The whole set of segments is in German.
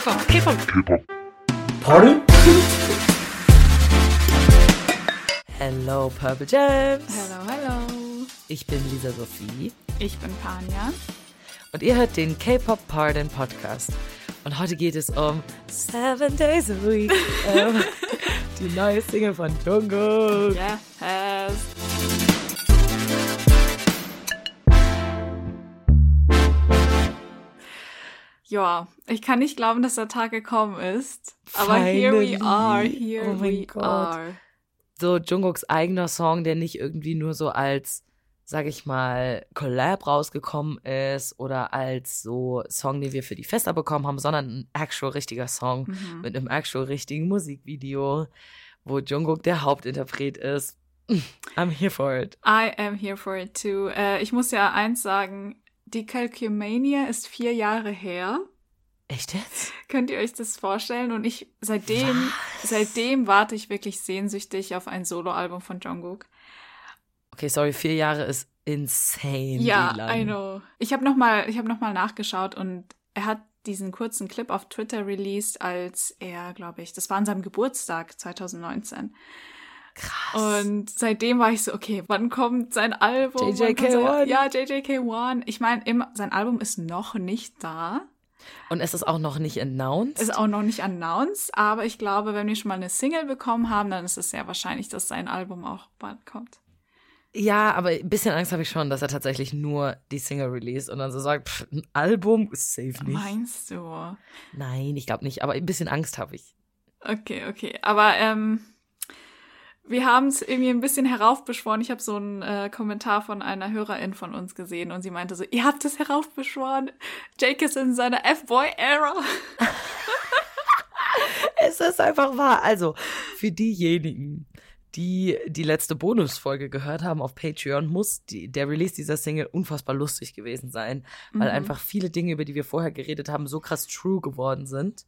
K-Pop, K-Pop. K-Pop. Pardon? Hello, Purple Gems. Hello, hello. Ich bin Lisa Sophie Ich bin Panja. und ihr hört den K-Pop Pardon Podcast. Und heute geht es um Seven Days a Week. ähm, die neue Single von Jungkook. Yes. Ja, ich kann nicht glauben, dass der Tag gekommen ist. Aber here we Finally. are, here Oh mein we Gott. are. So Jungkooks eigener Song, der nicht irgendwie nur so als, sag ich mal, Collab rausgekommen ist oder als so Song, den wir für die Fester bekommen haben, sondern ein actual richtiger Song Mhm. mit einem actual richtigen Musikvideo, wo Jungkook der Hauptinterpret ist. I'm here for it. I am here for it too. Äh, ich muss ja eins sagen, die Calcumania ist vier Jahre her. Echt jetzt? Könnt ihr euch das vorstellen? Und ich seitdem, seitdem warte ich wirklich sehnsüchtig auf ein Soloalbum von Jungkook. Okay, sorry, vier Jahre ist insane. Ja. I know. Ich habe noch mal, ich habe noch mal nachgeschaut und er hat diesen kurzen Clip auf Twitter released, als er, glaube ich, das war an seinem Geburtstag 2019. Krass. Und seitdem war ich so, okay, wann kommt sein Album? Wann kommt JJK1? sein- Ja, JJK1. Ich meine, immer- sein Album ist noch nicht da. Und es ist auch noch nicht announced. Ist auch noch nicht announced, aber ich glaube, wenn wir schon mal eine Single bekommen haben, dann ist es sehr wahrscheinlich, dass sein Album auch bald kommt. ja, aber ein bisschen Angst habe ich schon, dass er tatsächlich nur die Single release und dann so sagt, pff, ein Album ist safe nicht. Meinst du? Nein, ich glaube nicht, aber ein bisschen Angst habe ich. Okay, okay. Aber ähm, wir haben es irgendwie ein bisschen heraufbeschworen. Ich habe so einen äh, Kommentar von einer Hörerin von uns gesehen und sie meinte so, ihr habt es heraufbeschworen. Jake ist in seiner F-Boy-Ära. Es ist einfach wahr. Also, für diejenigen, die die letzte Bonusfolge gehört haben auf Patreon, muss die, der Release dieser Single unfassbar lustig gewesen sein, weil Mhm. einfach viele Dinge, über die wir vorher geredet haben, so krass true geworden sind.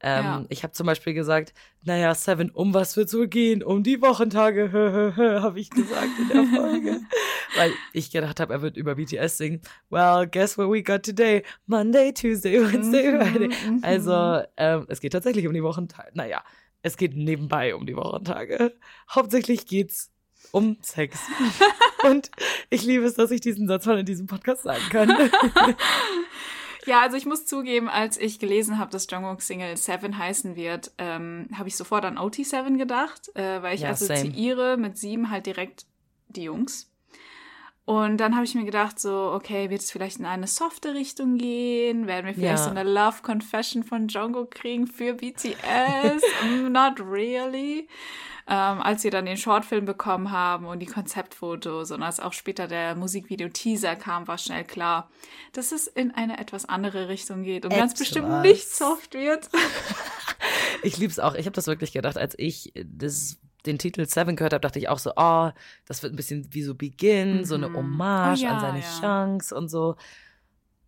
Ähm, Ja. Ich habe zum Beispiel gesagt, naja, Seven, um was wird's wohl gehen? Um die Wochentage, habe ich gesagt in der Folge. weil ich gedacht habe, er wird über BTS singen. Well, guess what we got today? Monday, Tuesday, Wednesday, Mhm, Friday. mhm. Also, ähm, es geht tatsächlich um die Wochentage. Naja, es geht nebenbei um die Wochentage. Hauptsächlich geht's um Sex. Und ich liebe es, dass ich diesen Satz mal in diesem Podcast sagen kann. Ja, also ich muss zugeben, als ich gelesen habe, dass Jungkook Single Seven heißen wird, ähm, habe ich sofort an OT7 gedacht, äh, weil ich Ja, same. assoziiere mit sieben halt direkt die Jungs. Und dann habe ich mir gedacht, so, okay, wird es vielleicht in eine softe Richtung gehen? Werden wir vielleicht Ja. so eine Love Confession von Jungkook kriegen für BTS? Mm, Not really. Ähm, als wir dann den Shortfilm bekommen haben und die Konzeptfotos und als auch später der Musikvideo-Teaser kam, war schnell klar, dass es in eine etwas andere Richtung geht und ganz Etwas. bestimmt nicht soft wird. Ich lieb's auch. Ich habe das wirklich gedacht, als ich das, den Titel Seven gehört habe, dachte ich auch so, oh, das wird ein bisschen wie so Begin, so eine Mhm. Hommage Oh ja, an seine ja. Chance und so.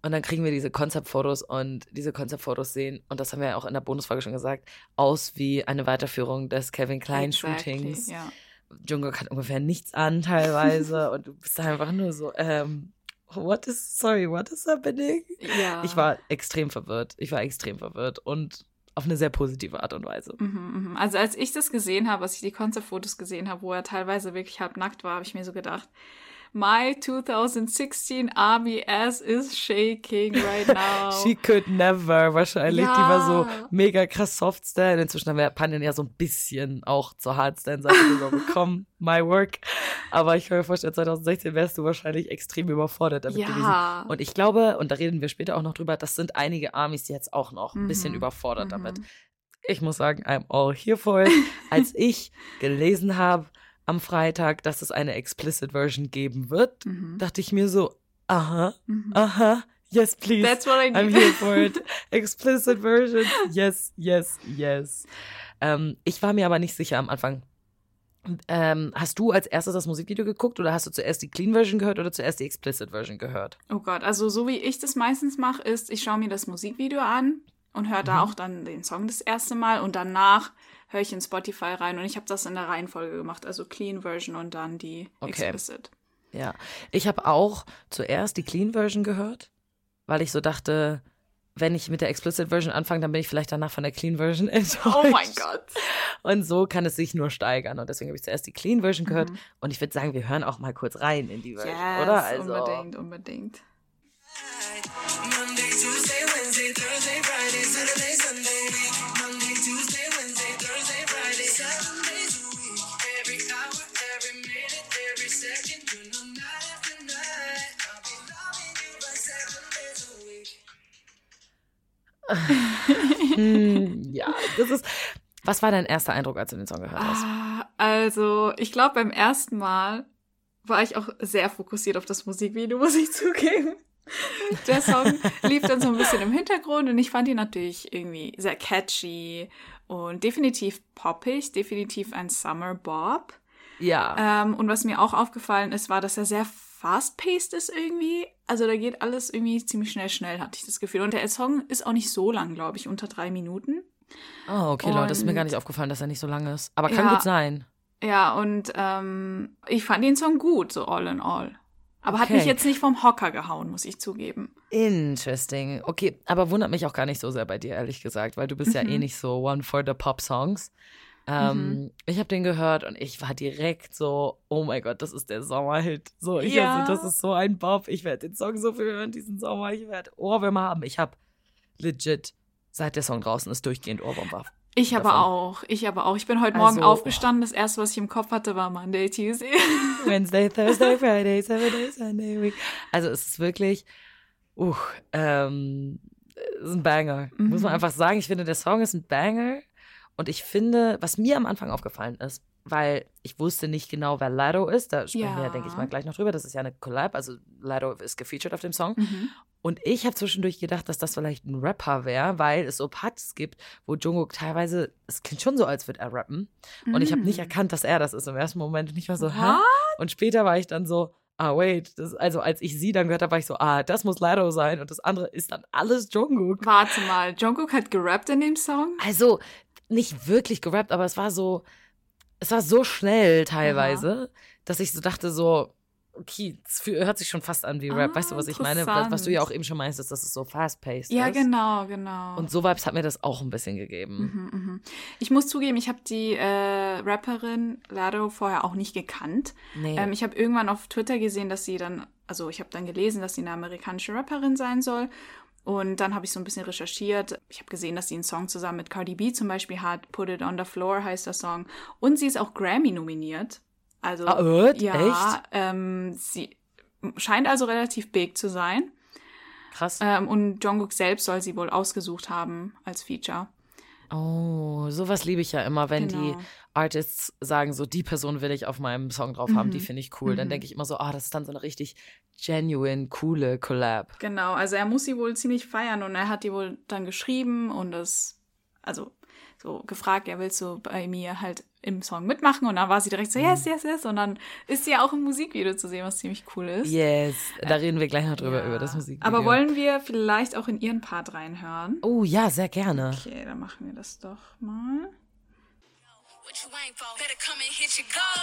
Und dann kriegen wir diese Konzeptfotos und diese Konzeptfotos sehen, und das haben wir ja auch in der Bonusfolge schon gesagt, aus wie eine Weiterführung des Kevin Klein Shootings. Exactly, ja. Jungkook hat ungefähr nichts an teilweise und du bist einfach nur so, ähm, what is, sorry, what is happening? ja. Ich war extrem verwirrt. Ich war extrem verwirrt und auf eine sehr positive Art und Weise. Mhm, mhm. Also als ich das gesehen habe, als ich die Konzeptfotos gesehen habe, wo er teilweise wirklich halb nackt war, habe ich mir so gedacht, my 2016 Army ass is shaking right now. She could never, wahrscheinlich. Die war so Ja. mega krass Soft-Stand. Inzwischen haben wir Panien ja so ein bisschen auch zur Hardstand-Seite rüber bekommen. My work. Aber ich kann mir vorstellen, 2016 wärst du wahrscheinlich extrem überfordert damit Ja. gewesen. Und ich glaube, und da reden wir später auch noch drüber, das sind einige Armies, die jetzt auch noch ein bisschen Mhm. überfordert Mhm. damit. Ich muss sagen, I'm all here for it. Als ich gelesen habe am Freitag, dass es eine explicit Version geben wird, Mhm. dachte ich mir so, aha, Mhm. aha, yes, please. That's what I I'm need. here for it. Explicit version. Yes, yes, yes. Ähm, ich war mir aber nicht sicher am Anfang. Ähm, hast du als erstes das Musikvideo geguckt oder hast du zuerst die Clean Version gehört oder zuerst die Explicit Version gehört? Oh Gott, also so wie ich das meistens mache, ist, ich schaue mir das Musikvideo an und höre da Mhm. auch dann den Song das erste Mal und danach höre ich in Spotify rein und ich habe das in der Reihenfolge gemacht, also Clean Version und dann die Okay. Explicit. Ja. Ich habe auch zuerst die Clean Version gehört, weil ich so dachte, wenn ich mit der Explicit Version anfange, dann bin ich vielleicht danach von der Clean Version enttäuscht. Oh mein Gott. Und so kann es sich nur steigern. Und deswegen habe ich zuerst die Clean Version gehört. Mhm. Und ich würde sagen, wir hören auch mal kurz rein in die Version, Yes, oder? Also, unbedingt, unbedingt. Monday, Tuesday, Wednesday, Thursday, Friday, Saturday, Sunday, hm, ja, das ist. Was war dein erster Eindruck, als du den Song gehört hast? Ah, also, ich glaube, beim ersten Mal war ich auch sehr fokussiert auf das Musikvideo, muss ich zugeben. Der Song lief dann so ein bisschen im Hintergrund und ich fand ihn natürlich irgendwie sehr catchy und definitiv poppig, definitiv ein Summer Bob. Ja. Ähm, und was mir auch aufgefallen ist, war, dass er sehr fast-paced ist irgendwie. Also da geht alles irgendwie ziemlich schnell, schnell, hatte ich das Gefühl. Und der Song ist auch nicht so lang, glaube ich, unter drei Minuten. Oh, okay, Leute, ist mir und- gar nicht aufgefallen, dass er nicht so lang ist. Aber kann Ja. gut sein. Ja, und ähm, ich fand den Song gut, so all in all. Aber hat mich Okay. jetzt nicht vom Hocker gehauen, muss ich zugeben. Interesting. Okay, aber wundert mich auch gar nicht so sehr bei dir, ehrlich gesagt, weil du bist ja Mhm. eh nicht so one for the Pop-Songs. Ähm, Ich habe den gehört und ich war direkt so, oh mein Gott, das ist der Sommerhit. So, ich Ja. also, das ist so ein Bob. Ich werde den Song so viel hören diesen Sommer. Ich werde Ohrwürmer haben. Ich habe legit, seit der Song draußen ist, durchgehend Ohrwurm war. Ich aber Davon. auch. Ich aber auch. Ich bin heute Morgen Also- aufgestanden. Das erste, was ich im Kopf hatte, war Monday, Tuesday. Wednesday, Thursday, Friday, days, Sunday, week. Also es ist wirklich, uh, ähm, es ist ein Banger. Muss man Mhm. einfach sagen. Ich finde, der Song ist ein Banger. Und ich finde, was mir am Anfang aufgefallen ist, weil ich wusste nicht genau, wer Lado ist, da sprechen wir ja, Ja. denke ich mal, gleich noch drüber. Das ist ja eine Collab, also Lado ist gefeatured auf dem Song. Mhm. Und ich habe zwischendurch gedacht, dass das vielleicht ein Rapper wäre, weil es so Parts gibt, wo Jungkook teilweise, es klingt schon so, als würde er rappen. Und ich habe nicht erkannt, dass er das ist im ersten Moment. Und ich war so, hä? Und später war ich dann so, ah, wait. Das, also als ich sie dann gehört habe, war ich so, ah, das muss Lado sein. Und das andere ist dann alles Jungkook. Warte mal, Jungkook hat gerappt in dem Song? Also nicht wirklich gerappt, aber es war so, es war so schnell teilweise, dass ich so dachte so, okay, es hört sich schon fast an wie Rap. Ah, weißt du, was ich meine? Was, du ja auch interessant. eben schon meinst, ist, dass es so fast-paced Ja, ist. genau, genau. Und so Vibes hat mir das auch ein bisschen gegeben. Mhm, mhm. Ich muss zugeben, ich habe die äh, Rapperin Lado vorher auch nicht gekannt. Nee. Ähm, ich habe irgendwann auf Twitter gesehen, dass sie dann, also ich habe dann gelesen, dass sie eine amerikanische Rapperin sein soll. Und dann habe ich so ein bisschen recherchiert. Ich habe gesehen, dass sie einen Song zusammen mit Cardi B zum Beispiel hat. Put It on the Floor heißt der Song. Und sie ist auch Grammy nominiert. Also Ah, wird? ja, Echt? Ähm, sie scheint also relativ big zu sein. Krass. Ähm, und Jungkook selbst soll sie wohl ausgesucht haben als Feature. Oh, sowas liebe ich ja immer, wenn Genau. die Artists sagen, so die Person will ich auf meinem Song drauf haben, die Mhm. finde ich cool. Dann Mhm. denke ich immer so, ah, das ist dann so eine richtig genuine, coole Collab. Genau, also er muss sie wohl ziemlich feiern und er hat die wohl dann geschrieben und das, also so gefragt, ja, willst du bei mir halt im Song mitmachen? Und dann war sie direkt so, yes, yes, yes. Und dann ist sie ja auch im Musikvideo zu sehen, was ziemlich cool ist. Yes, da reden wir gleich noch drüber, Ja. über das Musik. Aber wollen wir vielleicht auch in ihren Part reinhören? Oh ja, sehr gerne. Okay, dann machen wir das doch mal. What you ain't for? Better come and hit your goal.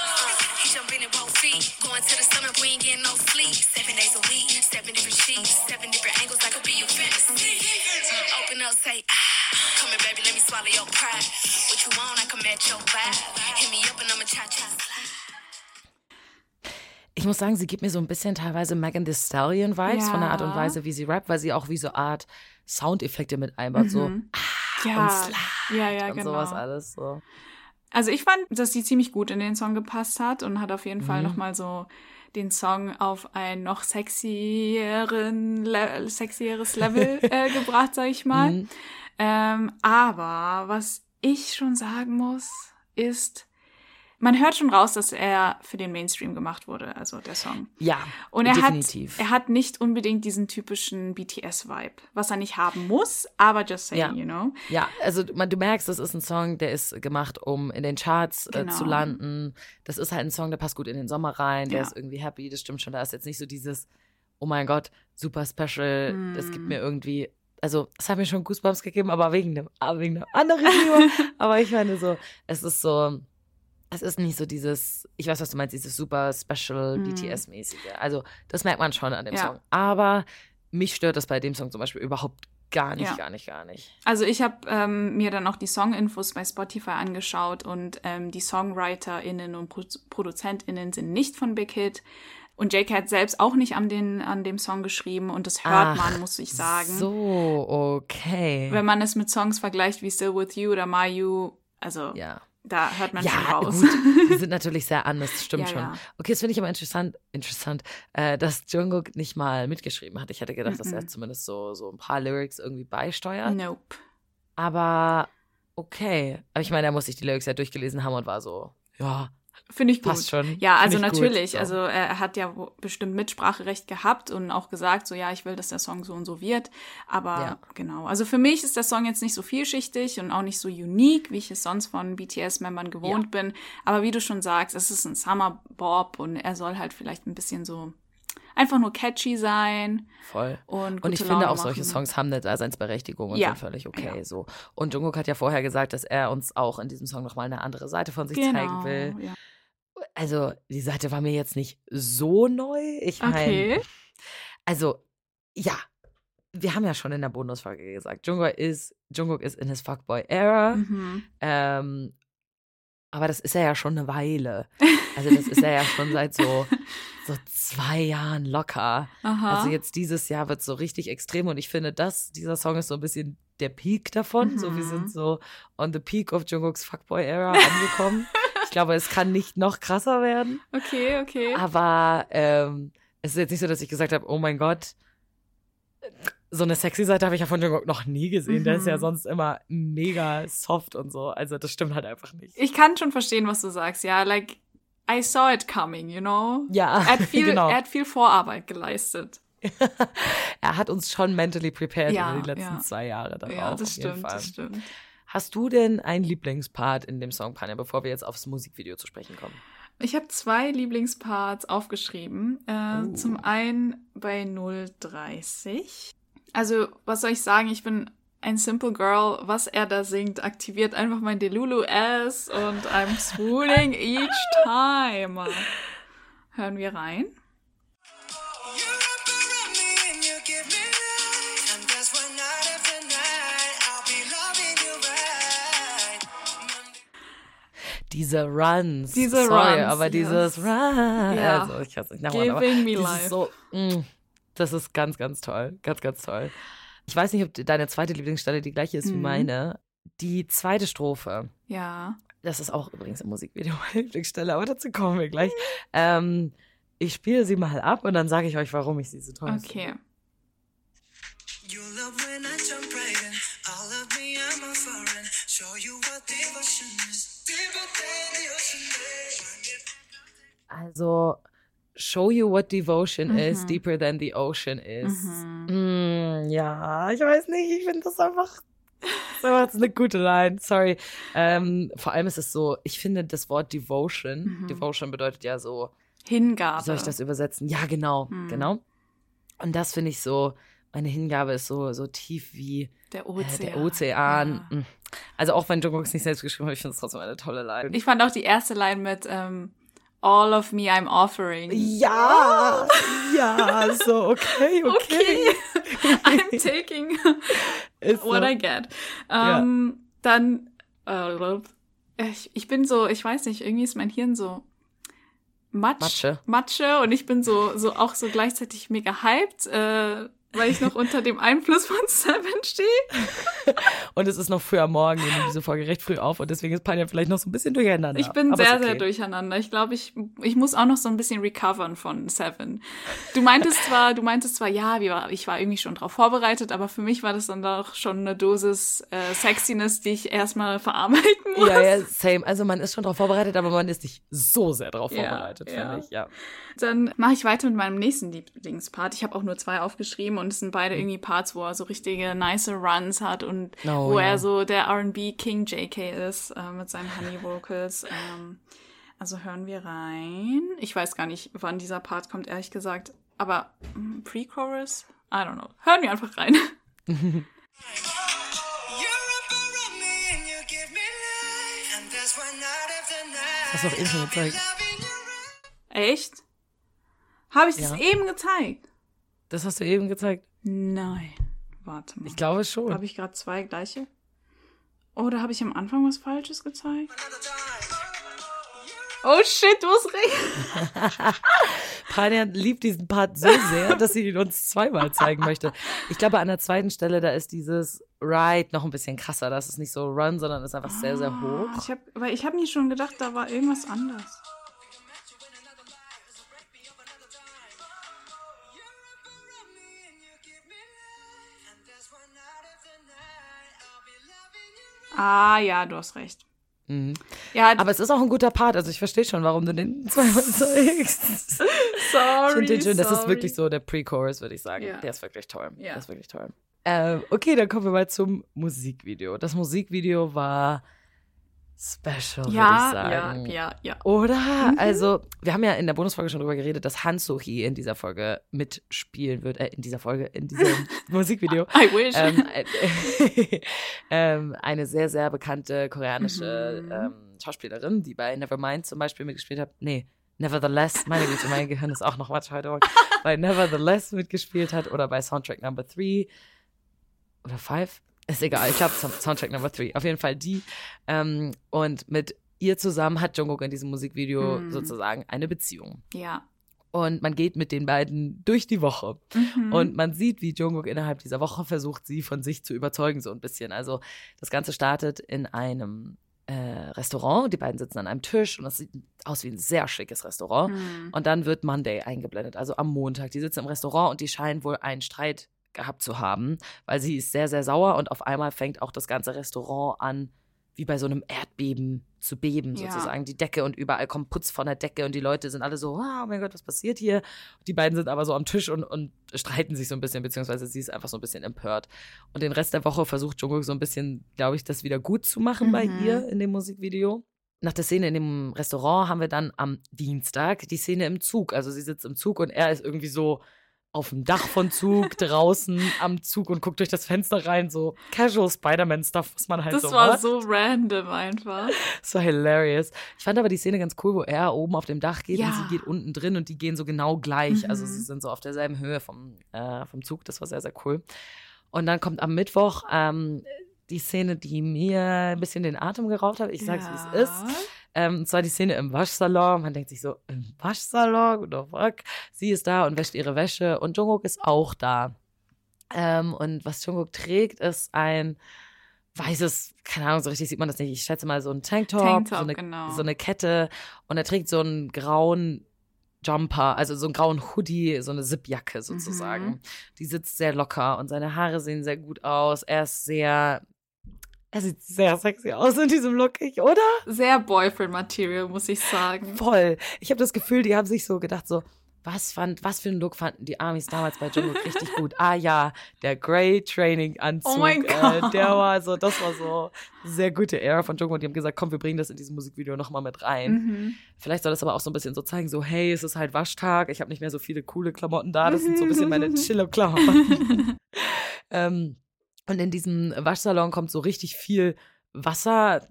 He jumping in both feet. Going to the summit, we ain't getting no sleep. Seven days a week, seven different sheets, seven different angles. I could be your fantasy. Open up, say ah. Come here, baby, let me swallow your pride. What you want, I can match your vibe. Hit me up and I'ma cha cha slide. Ich muss sagen, sie gibt mir so ein bisschen teilweise Megan Thee Stallion Vibes Ja. von der Art und Weise, wie sie rappt, weil sie auch wie so Art Soundeffekte mit einbaut, so Mhm. ah, Ja, und Slide ja, ja, und genau. sowas alles. So. Also ich fand, dass sie ziemlich gut in den Song gepasst hat und hat auf jeden Fall Mhm. nochmal so den Song auf ein noch sexieren, Le sexieres Level äh, gebracht, sag ich mal. Mhm. Ähm, aber was ich schon sagen muss, ist, man hört schon raus, dass er für den Mainstream gemacht wurde, also der Song. Ja, Und er definitiv. hat, er hat nicht unbedingt diesen typischen BTS-Vibe, was er nicht haben muss, aber just saying, Ja. you know. Ja, also man, du merkst, das ist ein Song, der ist gemacht, um in den Charts äh, Genau. zu landen. Das ist halt ein Song, der passt gut in den Sommer rein, der Ja. ist irgendwie happy, das stimmt schon. Da ist jetzt nicht so dieses, oh mein Gott, super special, das gibt Mm. mir irgendwie, also es hat mir schon Goosebumps gegeben, aber wegen dem, wegen einem anderen Thema. aber ich meine so, es ist so, es ist nicht so dieses, ich weiß, was du meinst, dieses super special Mm. BTS-mäßige. Also das merkt man schon an dem Ja. Song. Aber mich stört das bei dem Song zum Beispiel überhaupt gar nicht, Ja. gar nicht, gar nicht. Also ich habe ähm, mir dann auch die Song-Infos bei Spotify angeschaut und ähm, die SongwriterInnen und Pro ProduzentInnen sind nicht von Big Hit. Und J.K. hat selbst auch nicht an, den, an dem Song geschrieben und das hört Ach, man, muss ich sagen. So, okay. Wenn man es mit Songs vergleicht wie Still With You oder My You, also ja. Da hört man schon Ja, raus. gut, die sind natürlich sehr anders, das stimmt Ja, schon. ja. Okay, das finde ich aber interessant, interessant, äh, dass Jungkook nicht mal mitgeschrieben hat. Ich hätte gedacht, dass er zumindest so, so ein paar Lyrics irgendwie beisteuert. Nope. Aber okay. Aber ich meine, er muss sich die Lyrics ja durchgelesen haben und war so, ja, Finde ich gut. passt schon. Ja, also gut, natürlich. so. Also er hat ja bestimmt Mitspracherecht gehabt und auch gesagt, so ja, ich will, dass der Song so und so wird. Aber Ja. genau. Also für mich ist der Song jetzt nicht so vielschichtig und auch nicht so unique, wie ich es sonst von BTS-Membern gewohnt bin. Aber wie du schon sagst, es ist ein Summer Bob und er soll halt vielleicht ein bisschen so einfach nur catchy sein Voll. und Und ich Laune finde auch solche machen. Songs haben eine Daseinsberechtigung und Ja. sind völlig okay Ja. so. Und Jungkook hat ja vorher gesagt, dass er uns auch in diesem Song nochmal eine andere Seite von sich genau, zeigen will. Ja. Also die Seite war mir jetzt nicht so neu. Ich meine, Okay. also ja, wir haben ja schon in der Bonusfolge gesagt, Jungkook ist, Jungkook ist in his Fuckboy-Era. Mhm. Ähm, aber das ist er ja schon eine Weile. Also das ist er ja schon seit so, so zwei Jahren locker. Aha. Also jetzt dieses Jahr wird so richtig extrem und ich finde, dass dieser Song ist so ein bisschen der Peak davon. So, wir Mhm. sind so on the peak of Jungkooks Fuckboy-Era angekommen. Ich glaube, es kann nicht noch krasser werden. okay, okay. Aber ähm, es ist jetzt nicht so, dass ich gesagt habe, oh mein Gott, so eine sexy Seite habe ich ja von Jungkook noch nie gesehen. Der ist ja Mhm. sonst immer mega soft und so. Also das stimmt halt einfach nicht. Ich kann schon verstehen, was du sagst. Ja, like, I saw it coming, you know? ja, Er hat viel, genau. er hat viel Vorarbeit geleistet. er hat uns schon mentally prepared Ja, über die letzten ja. zwei Jahre darauf. ja, das stimmt, das stimmt. Hast du denn einen Lieblingspart in dem Song, Panja, bevor wir jetzt aufs Musikvideo zu sprechen kommen? Ich habe zwei Lieblingsparts aufgeschrieben. Äh, Oh. Zum einen bei 030. Also, was soll ich sagen? Ich bin ein Simple Girl. Was er da singt, aktiviert einfach mein Delulu-Ass und I'm swooning each time. Hören wir rein. Diese Runs. Diese Sorry, Runs, aber yes. dieses Run. Ja. Also, ich es nicht nachmachen, aber Giving me life. so, mm, das ist ganz, ganz toll. Ganz, ganz toll. Ich weiß nicht, ob deine zweite Lieblingsstelle die gleiche ist wie Mhm. meine. Die zweite Strophe. Ja. Das ist auch übrigens im Musikvideo meine Lieblingsstelle, aber dazu kommen wir gleich. Ähm, ich spiele sie mal ab und dann sage ich euch, warum ich sie so toll finde. Okay. You love when I jump right in. All of me, I'm a foreign. Show you what devotion is. Deeper than the ocean is. Also, show you what devotion is Mhm. deeper than the ocean is. Mhm. Mm, ja, ich weiß nicht, ich finde das einfach. So, das ist eine gute Line, sorry. Ähm, vor allem ist es so, ich finde das Wort Devotion, Mhm. Devotion bedeutet ja so, Hingabe. wie soll ich das übersetzen? Ja, genau, Mhm. genau. Und das finde ich so, meine Hingabe ist so, so tief wie Der äh, Ozean. der Ozean. Ja. Mm. Also auch wenn Jungkook es nicht selbst geschrieben hat, ich finde es trotzdem eine tolle Line. Ich fand auch die erste Line mit ähm, All of me I'm offering. ja, ja, so, okay, okay. Okay. I'm taking what so. I get. Ja. Ähm, Dann, äh, ich, ich bin so, ich weiß nicht, irgendwie ist mein Hirn so Matsch, Matsche. Matsche und ich bin so, so auch so gleichzeitig mega hyped, äh, weil ich noch unter dem Einfluss von Seven stehe. Und es ist noch früh am Morgen, wir nehmen diese Folge recht früh auf und deswegen ist Panja vielleicht noch so ein bisschen durcheinander. Ich bin Aber sehr, okay. sehr durcheinander. Ich glaube, ich, ich muss auch noch so ein bisschen recovern von Seven. Du meintest zwar, du meintest zwar, ja, ich war irgendwie schon drauf vorbereitet, aber für mich war das dann doch schon eine Dosis äh, Sexiness, die ich erstmal verarbeiten muss. Ja, ja, same. Also man ist schon darauf vorbereitet, aber man ist nicht so sehr darauf Ja, vorbereitet, ja. finde ich. Ja. Dann mache ich weiter mit meinem nächsten Lieblingspart. Ich habe auch nur zwei aufgeschrieben und es sind beide irgendwie Parts, wo er so richtige nice Runs hat und Oh, wo ja. er so der R&B King JK ist äh, mit seinen Honey Vocals. Ähm, also hören wir rein. Ich weiß gar nicht, wann dieser Part kommt, ehrlich gesagt. Aber mm, Pre-Chorus? I don't know. Hören wir einfach rein. Hast du auch eben schon gezeigt. Echt? Habe ich das Ja. eben gezeigt? Das hast du eben gezeigt. Nein. Warte mal. Ich glaube schon. Habe ich gerade zwei gleiche? Oder habe ich am Anfang was Falsches gezeigt? Oh shit, du hast recht. Pania liebt diesen Part so sehr, dass sie ihn uns zweimal zeigen möchte. Ich glaube, an der zweiten Stelle, da ist dieses Ride noch ein bisschen krasser. Das ist nicht so Run, sondern ist einfach sehr, sehr Ah, hoch. Ich hab, weil ich habe mir schon gedacht, da war irgendwas anders. Ah, ja, du hast recht. Mhm. Ja, Aber es ist auch ein guter Part. Also ich verstehe schon, warum du den zweimal zeigst. sorry. Ich den schön. Das ist sorry. wirklich so der Pre-Chorus, würde ich sagen. Ja. Der ist wirklich toll. Ja. Der ist wirklich toll. Ähm, okay, dann kommen wir mal zum Musikvideo. Das Musikvideo war special, würde ich Ja, ja, sagen. ja, ja. Oder? Also, wir haben ja in der Bonusfolge schon drüber geredet, dass Han Sohee in dieser Folge mitspielen wird. Äh, in dieser Folge, in diesem Musikvideo. I wish. ähm, äh, ähm, eine sehr, sehr bekannte koreanische Mhm. ähm, Schauspielerin, die bei Nevermind zum Beispiel mitgespielt hat. Nee, Nevertheless, meine Güte, mein Gehirn ist auch noch was heute Morgen. bei Nevertheless mitgespielt hat oder bei Soundtrack Number 3 oder 5. Ist egal, ich glaube Soundtrack Number 3. Auf jeden Fall die. Ähm, und mit ihr zusammen hat Jungkook in diesem Musikvideo Mhm. sozusagen eine Beziehung. ja. Und man geht mit den beiden durch die Woche. Mhm. Und man sieht, wie Jungkook innerhalb dieser Woche versucht, sie von sich zu überzeugen, so ein bisschen. Also das Ganze startet in einem äh, Restaurant. Die beiden sitzen an einem Tisch und das sieht aus wie ein sehr schickes Restaurant. Mhm. Und dann wird Monday eingeblendet, also am Montag. Die sitzen im Restaurant und die scheinen wohl einen Streit gehabt zu haben, weil sie ist sehr, sehr sauer und auf einmal fängt auch das ganze Restaurant an, wie bei so einem Erdbeben zu beben, Ja. sozusagen. Die Decke und überall kommt Putz von der Decke und die Leute sind alle so, oh mein Gott, was passiert hier? Die beiden sind aber so am Tisch und, und streiten sich so ein bisschen, beziehungsweise sie ist einfach so ein bisschen empört. Und den Rest der Woche versucht Jungkook so ein bisschen, glaube ich, das wieder gut zu machen bei Mhm. ihr in dem Musikvideo. Nach der Szene in dem Restaurant haben wir dann am Dienstag die Szene im Zug. Also sie sitzt im Zug und er ist irgendwie so auf dem Dach von Zug, draußen am Zug und guckt durch das Fenster rein, so Casual Spider-Man-Stuff, was man halt das so war macht. so random einfach. Das war hilarious. Ich fand aber die Szene ganz cool, wo er oben auf dem Dach geht und Ja. sie geht unten drin und die gehen so genau gleich. Also Mhm. sie sind so auf derselben Höhe vom, äh, vom Zug. Das war sehr, sehr cool. Und dann kommt am Mittwoch ähm, die Szene, die mir ein bisschen den Atem geraubt hat. Ich sag's, wie es ist. Ähm, und zwar die Szene im Waschsalon. Man denkt sich so, im Waschsalon? What the fuck? Sie ist da und wäscht ihre Wäsche und Jungkook ist auch da. Ähm, und was Jungkook trägt, ist ein weißes, keine Ahnung, so richtig sieht man das nicht. Ich schätze mal so ein Tanktop, Tanktop, so, eine, genau. so eine Kette und er trägt so einen grauen Jumper, also so einen grauen Hoodie, so eine Zipjacke sozusagen. Mhm. Die sitzt sehr locker und seine Haare sehen sehr gut aus. Er ist sehr, er sieht sehr sexy aus in diesem Look, ich, oder? Sehr Boyfriend-Material, muss ich sagen. Voll. Ich habe das Gefühl, die haben sich so gedacht, so, was fand, was für einen Look fanden die Amis damals bei Jungkook richtig gut? Ah ja, der Grey Training Anzug. Oh mein Äh, Gott. der war so, das war so sehr gute Ära von Jungkook. Die haben gesagt, komm, wir bringen das in diesem Musikvideo nochmal mit rein. Mhm. Vielleicht soll das aber auch so ein bisschen so zeigen, so, hey, es ist halt Waschtag, ich habe nicht mehr so viele coole Klamotten da, das sind so ein bisschen meine Chille-Klamotten. ähm, und in diesem Waschsalon kommt so richtig viel Wasser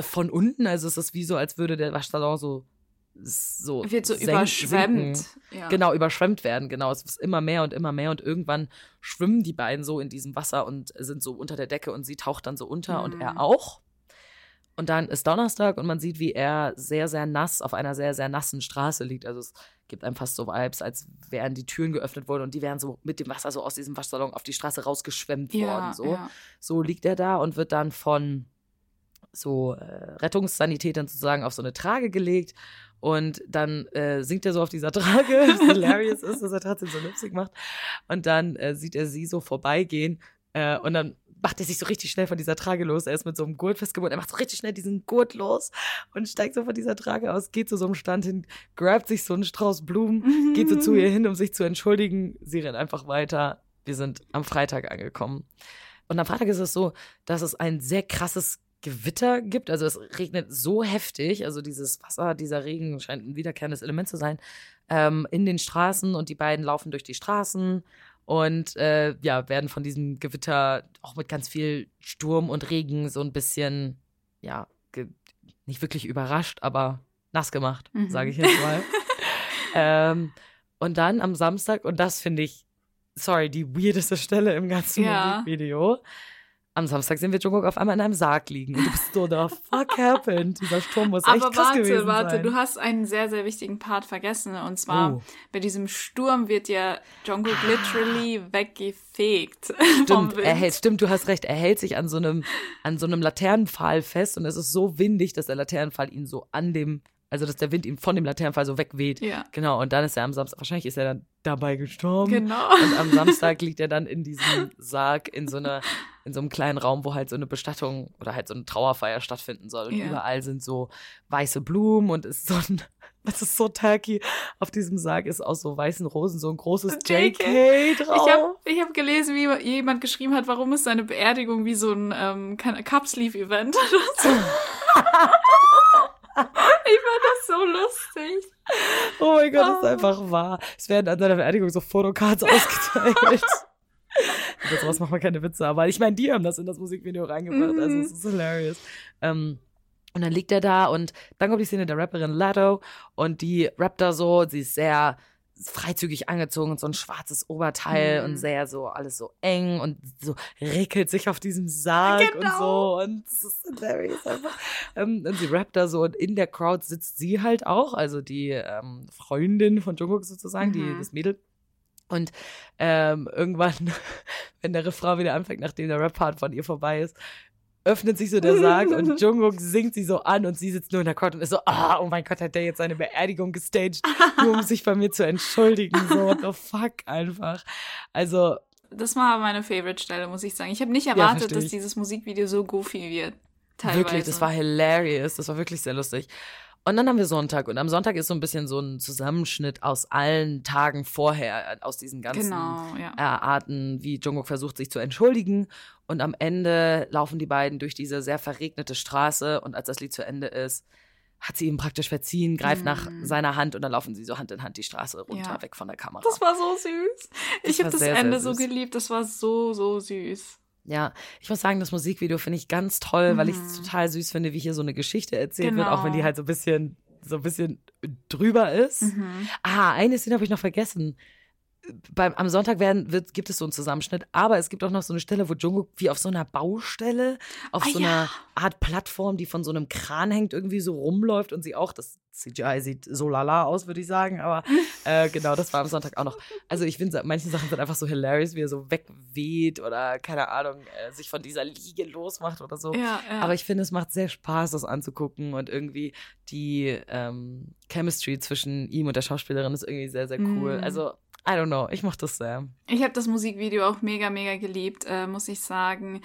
von unten, also es ist wie so, als würde der Waschsalon so so Wird so überschwemmt. Ja. Genau, überschwemmt werden, genau. Es ist immer mehr und immer mehr und irgendwann schwimmen die beiden so in diesem Wasser und sind so unter der Decke und sie taucht dann so unter und Mhm. er auch. Und dann ist Donnerstag und man sieht, wie er sehr, sehr nass auf einer sehr, sehr nassen Straße liegt. Also es gibt einem fast so Vibes, als wären die Türen geöffnet worden und die wären so mit dem Wasser so aus diesem Waschsalon auf die Straße rausgeschwemmt Ja, worden. So. ja. so liegt er da und wird dann von so äh, Rettungssanitätern sozusagen auf so eine Trage gelegt. Und dann äh, singt er so auf dieser Trage, was hilarious ist, dass er trotzdem so Lipstick macht. Und dann äh, sieht er sie so vorbeigehen äh, und dann macht er sich so richtig schnell von dieser Trage los. Er ist mit so einem Gurt festgebunden. Er macht so richtig schnell diesen Gurt los und steigt so von dieser Trage aus, geht zu so einem Stand hin, grabt sich so einen Strauß Blumen, geht so zu ihr hin, um sich zu entschuldigen. Sie rennt einfach weiter. Wir sind am Freitag angekommen. Und am Freitag ist es so, dass es ein sehr krasses Gewitter gibt. Also es regnet so heftig. Also dieses Wasser, dieser Regen scheint ein wiederkehrendes Element zu sein. Ähm, in den Straßen und die beiden laufen durch die Straßen und äh, ja, werden von diesem Gewitter auch mit ganz viel Sturm und Regen so ein bisschen, ja, nicht wirklich überrascht, aber nass gemacht, Mhm. sage ich jetzt mal. ähm, und dann am Samstag, und das finde ich sorry, die weirdeste Stelle im ganzen Ja. Musikvideo. Am Samstag sehen wir Jungkook auf einmal in einem Sarg liegen. Und du bist so, the fuck happened? Dieser Sturm muss echt Aber krass warte, gewesen warte, sein. du hast einen sehr, sehr wichtigen Part vergessen. Und zwar, Oh. bei diesem Sturm wird ja Jungkook literally weggefegt vom Stimmt, er hält, stimmt, du hast recht. Er hält sich an so einem, an so einem Laternenpfahl fest und es ist so windig, dass der Laternenpfahl ihn so an dem, also dass der Wind ihn von dem Laternenpfahl so wegweht. Ja. Genau, und dann ist er am Samstag, wahrscheinlich ist er dann dabei gestorben. Genau. Und am Samstag liegt er dann in diesem Sarg in so einer, in so einem kleinen Raum, wo halt so eine Bestattung oder halt so eine Trauerfeier stattfinden soll. Und Ja. überall sind so weiße Blumen und ist so ein, das ist so tacky. Auf diesem Sarg ist aus so weißen Rosen so ein großes JK, drauf. Ich habe ich hab gelesen, wie jemand geschrieben hat, warum ist seine Beerdigung wie so ein ähm, Cup-Sleeve-Event. ich fand das so lustig. Oh mein Gott, das ist Oh. einfach wahr. Es werden an seiner Beerdigung so Fotocards ausgeteilt. Über sowas macht man keine Witze, aber ich meine, die haben das in das Musikvideo reingebracht, also Mhm. es ist hilarious. Ähm, und dann liegt er da und dann kommt die Szene der Rapperin Lado und die rappt da so, sie ist sehr freizügig angezogen und so ein schwarzes Oberteil Mhm. und sehr so, alles so eng und so rickelt sich auf diesem Sarg und Genau. so und es ist hilarious einfach. Ähm, und sie rappt da so und in der Crowd sitzt sie halt auch, also die ähm, Freundin von Jungkook sozusagen, die, Mhm. das Mädel. Und ähm, irgendwann, wenn der Refrain wieder anfängt, nachdem der Rap-Part von ihr vorbei ist, öffnet sich so der Sarg und Jungkook singt sie so an und sie sitzt nur in der Crowd und ist so, ah, oh mein Gott, hat der jetzt seine Beerdigung gestaged, nur um sich bei mir zu entschuldigen. So, what the fuck einfach. Also, Das war meine Favorite-Stelle, muss ich sagen. Ich habe nicht erwartet, verstehe dass dieses Musikvideo so goofy wird. Teilweise. Wirklich, das war hilarious. Das war wirklich sehr lustig. Und dann haben wir Sonntag. Und am Sonntag ist so ein bisschen so ein Zusammenschnitt aus allen Tagen vorher, äh, aus diesen ganzen Genau, ja. äh, Arten, wie Jungkook versucht, sich zu entschuldigen. Und am Ende laufen die beiden durch diese sehr verregnete Straße. Und als das Lied zu Ende ist, hat sie ihm praktisch verziehen, greift nach Mhm. seiner Hand und dann laufen sie so Hand in Hand die Straße runter, Ja. weg von der Kamera. Das war so süß. Ich habe das sehr, Ende so geliebt. Das war so, so süß. Ja, ich muss sagen, das Musikvideo finde ich ganz toll, weil ich es Mhm. total süß finde, wie hier so eine Geschichte erzählt wird, auch wenn die Genau. halt so ein bisschen, so ein bisschen drüber ist. Mhm. Ah, eine Szene habe ich noch vergessen. Beim, am Sonntag werden, wird, gibt es so einen Zusammenschnitt, aber es gibt auch noch so eine Stelle, wo Jungkook wie auf so einer Baustelle, auf Ah, so ja. einer Art Plattform, die von so einem Kran hängt, irgendwie so rumläuft und sie auch, das CGI sieht so lala aus, würde ich sagen, aber äh, genau, das war am Sonntag auch noch. Also ich finde, manche Sachen sind einfach so hilarious, wie er so wegweht oder, keine Ahnung, äh, sich von dieser Liege losmacht oder so. Ja, ja. Aber ich finde, es macht sehr Spaß, das anzugucken und irgendwie die ähm, Chemistry zwischen ihm und der Schauspielerin ist irgendwie sehr, sehr cool. Mm. Also, I don't know, ich mochte das sehr. Ich habe das Musikvideo auch mega, mega geliebt, äh, muss ich sagen.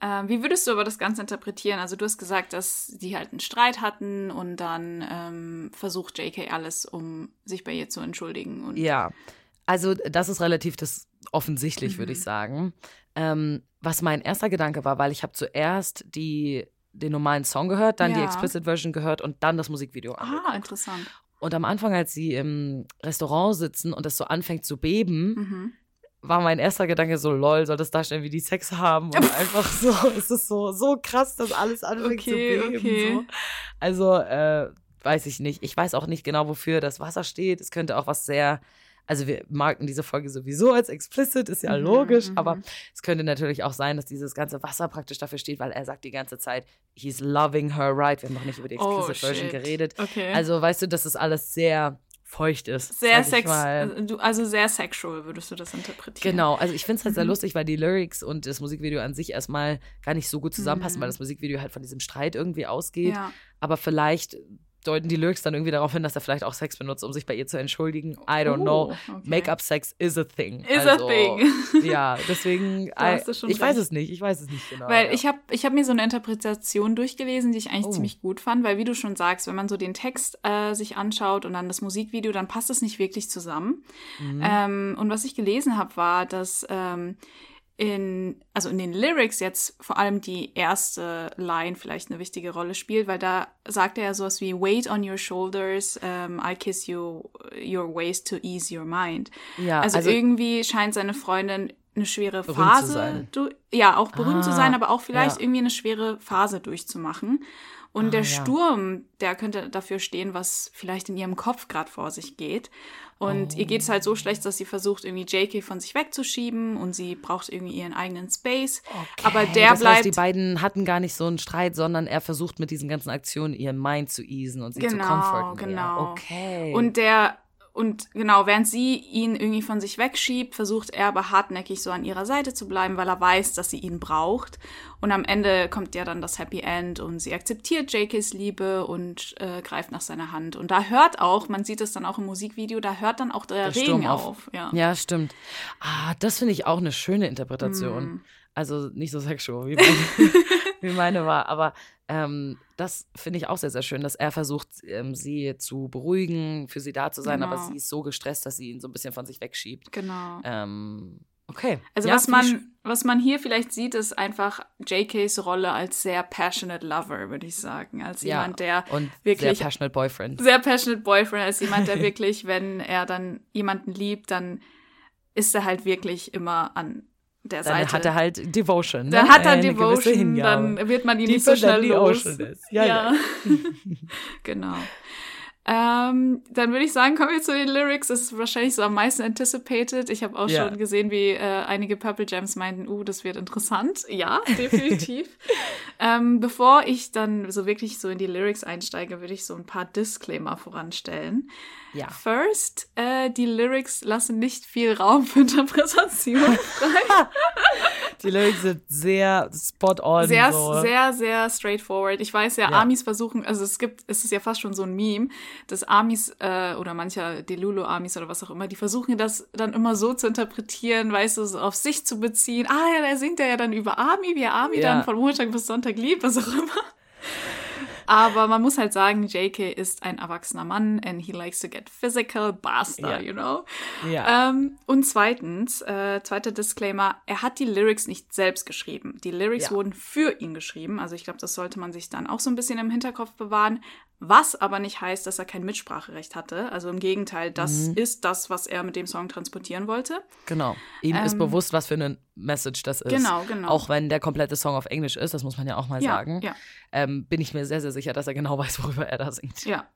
Ähm, wie würdest du aber das Ganze interpretieren? Also du hast gesagt, dass die halt einen Streit hatten und dann ähm, versucht JK alles, um sich bei ihr zu entschuldigen. Und Ja, also das ist relativ das offensichtlich, würde ich Mhm. sagen. Ähm, was mein erster Gedanke war, weil ich habe zuerst die den normalen Song gehört, dann die Ja. Explicit Version gehört und dann das Musikvideo angeguckt. Ah, interessant. Und am Anfang, als sie im Restaurant sitzen und es so anfängt zu beben, Mhm. war mein erster Gedanke so, lol, soll das darstellen, wie die Sex haben? Und einfach so, es ist so, so krass, dass alles anfängt Okay, zu beben. okay. So. Also, äh, weiß ich nicht. Ich weiß auch nicht genau, wofür das Wasser steht. Es könnte auch was sehr, also wir marken diese Folge sowieso als explicit, ist ja Mhm, logisch, mhm. aber es könnte natürlich auch sein, dass dieses ganze Wasser praktisch dafür steht, weil er sagt die ganze Zeit, he's loving her right. Wir haben noch nicht über die Oh, explicit Version shit. geredet. Okay. Also, weißt du, dass es alles sehr feucht ist. sehr sex, du, also sehr sexual würdest du das interpretieren. Genau, also ich finde es halt sehr Mhm. lustig, weil die Lyrics und das Musikvideo an sich erstmal gar nicht so gut zusammenpassen, Mhm. weil das Musikvideo halt von diesem Streit irgendwie ausgeht. Ja. Aber vielleicht deuten die Lyrics dann irgendwie darauf hin, dass er vielleicht auch Sex benutzt, um sich bei ihr zu entschuldigen. I don't know. Oh, okay. Make-up-Sex is a thing. Is also, a thing. Ja, deswegen, I, hast du schon ich weiß recht. es nicht, ich weiß es nicht genau. Weil ja. ich habe ich hab mir so eine Interpretation durchgelesen, die ich eigentlich Oh. ziemlich gut fand, weil wie du schon sagst, wenn man so den Text äh, sich anschaut und dann das Musikvideo, dann passt es nicht wirklich zusammen. Mhm. Ähm, und was ich gelesen habe, war, dass ähm, in, also in den Lyrics jetzt vor allem die erste Line vielleicht eine wichtige Rolle spielt, weil da sagt er ja sowas wie Weight on your shoulders, um, I kiss you your waist to ease your mind. ja, Also, irgendwie scheint seine Freundin eine schwere Phase. zu ja, auch berühmt zu Ah, sein, aber auch vielleicht ja. irgendwie eine schwere Phase durchzumachen. Und Ah, der ja. Sturm, der könnte dafür stehen, was vielleicht in ihrem Kopf gerade vor sich geht. Und ihr geht es halt so schlecht, dass sie versucht, irgendwie JK von sich wegzuschieben und sie braucht irgendwie ihren eigenen Space. aber der das bleibt. Heißt, die beiden hatten gar nicht so einen Streit, sondern er versucht mit diesen ganzen Aktionen ihren Mind zu easen und sie zu Genau, comforten. genau. Ja, okay. Und der, und genau, während sie ihn irgendwie von sich wegschiebt, versucht er aber hartnäckig so an ihrer Seite zu bleiben, weil er weiß, dass sie ihn braucht. Und am Ende kommt ja dann das Happy End und sie akzeptiert JKs Liebe und äh, greift nach seiner Hand. Und da hört auch, man sieht es dann auch im Musikvideo, da hört dann auch der, Der Regen Sturm auf. auf. Ja. Ja, stimmt. Ah, das finde ich auch eine schöne Interpretation. Mhm. Also nicht so sexual, wie meine, wie meine war. Aber ähm, das finde ich auch sehr, sehr schön, dass er versucht, ähm, sie zu beruhigen, für sie da zu sein, aber Genau. sie ist so gestresst, dass sie ihn so ein bisschen von sich wegschiebt. Genau. Ähm, okay. Also Ja, was man, was man hier vielleicht sieht, ist einfach JKs Rolle als sehr passionate Lover, würde ich sagen. Als Ja, jemand, der und wirklich sehr passionate Boyfriend. sehr passionate Boyfriend, als jemand, der wirklich, wenn er dann jemanden liebt, dann ist er halt wirklich immer an der Dann Seite. hat er halt Devotion. Ne? dann hat er Eine Devotion, dann wird man ihn Deeper nicht so schnell los. is. Ja, ja. genau. Ähm, dann würde ich sagen, kommen wir zu den Lyrics. Das ist wahrscheinlich so am meisten anticipated. Ich habe auch Ja. schon gesehen, wie äh, einige Purple Gems meinten, uh, das wird interessant. Ja, definitiv. ähm, bevor ich dann so wirklich so in die Lyrics einsteige, würde ich so ein paar Disclaimer voranstellen. Ja. First, äh, die Lyrics lassen nicht viel Raum für Interpretation frei. Die Lyrics sind sehr spot on. sehr, so. sehr, sehr straightforward. Ich weiß ja, Ja. Amis versuchen, also es gibt, es ist ja fast schon so ein Meme, dass Amis äh, oder mancher Delulu-Amis oder was auch immer, die versuchen das dann immer so zu interpretieren, weißt du, so auf sich zu beziehen. Ah ja, da singt er ja dann über Ami, wie er Ami Ja. dann von Montag bis Sonntag liebt, was auch immer. Aber man muss halt sagen, JK ist ein erwachsener Mann and he likes to get physical, basta, Ja. you know. Ja. Ähm, und zweitens, äh, zweiter Disclaimer, er hat die Lyrics nicht selbst geschrieben. Die Lyrics Ja. wurden für ihn geschrieben. Also ich glaube, das sollte man sich dann auch so ein bisschen im Hinterkopf bewahren. Was aber nicht heißt, dass er kein Mitspracherecht hatte. Also im Gegenteil, das Mhm. ist das, was er mit dem Song transportieren wollte. Genau. Ihm ist bewusst, was für eine Message das ist. ähm, Genau, genau. Auch wenn der komplette Song auf Englisch ist, das muss man ja auch mal Ja, sagen, ja. Ähm, bin ich mir sehr, sehr sicher, dass er genau weiß, worüber er da singt. Ja,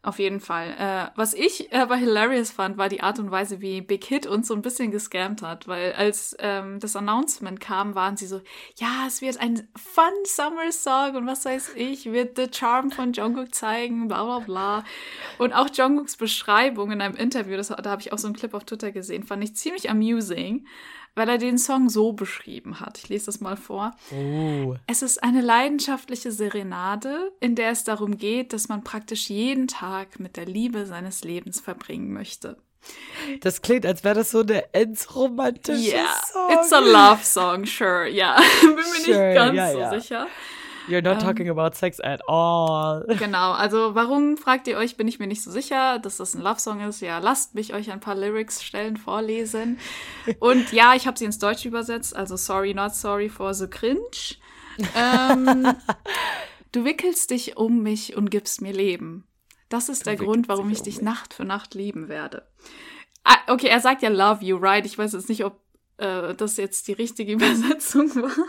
auf jeden Fall. Äh, was ich aber hilarious fand, war die Art und Weise, wie Big Hit uns so ein bisschen gescammt hat, weil als ähm, das Announcement kam, waren sie so, ja, es wird ein Fun Summer Song und was weiß ich, wird The Charm von Jungkook zeigen, bla bla bla. Und auch Jungkooks Beschreibung in einem Interview, das, da habe ich auch so einen Clip auf Twitter gesehen, fand ich ziemlich amusing, weil er den Song so beschrieben hat. Ich lese das mal vor. Oh. Es ist eine leidenschaftliche Serenade, in der es darum geht, dass man praktisch jeden Tag mit der Liebe seines Lebens verbringen möchte. Das klingt, als wäre das so eine endsromantische Song. it's a love song, sure, ja. Bin mir Sure, nicht ganz ja, so ja. sicher. You're not talking about sex at all. Genau, also warum, fragt ihr euch, bin ich mir nicht so sicher, dass das ein Love-Song ist. Ja, lasst mich euch ein paar Lyrics-Stellen vorlesen. Und ja, ich habe sie ins Deutsche übersetzt, also sorry, not sorry for the cringe. Ähm, du wickelst dich um mich und gibst mir Leben. Das ist der wickelst Grund, warum ich um dich mich. Nacht für Nacht lieben werde. Ah, okay, er sagt ja love you, right? Ich weiß jetzt nicht, ob äh, das jetzt die richtige Übersetzung war.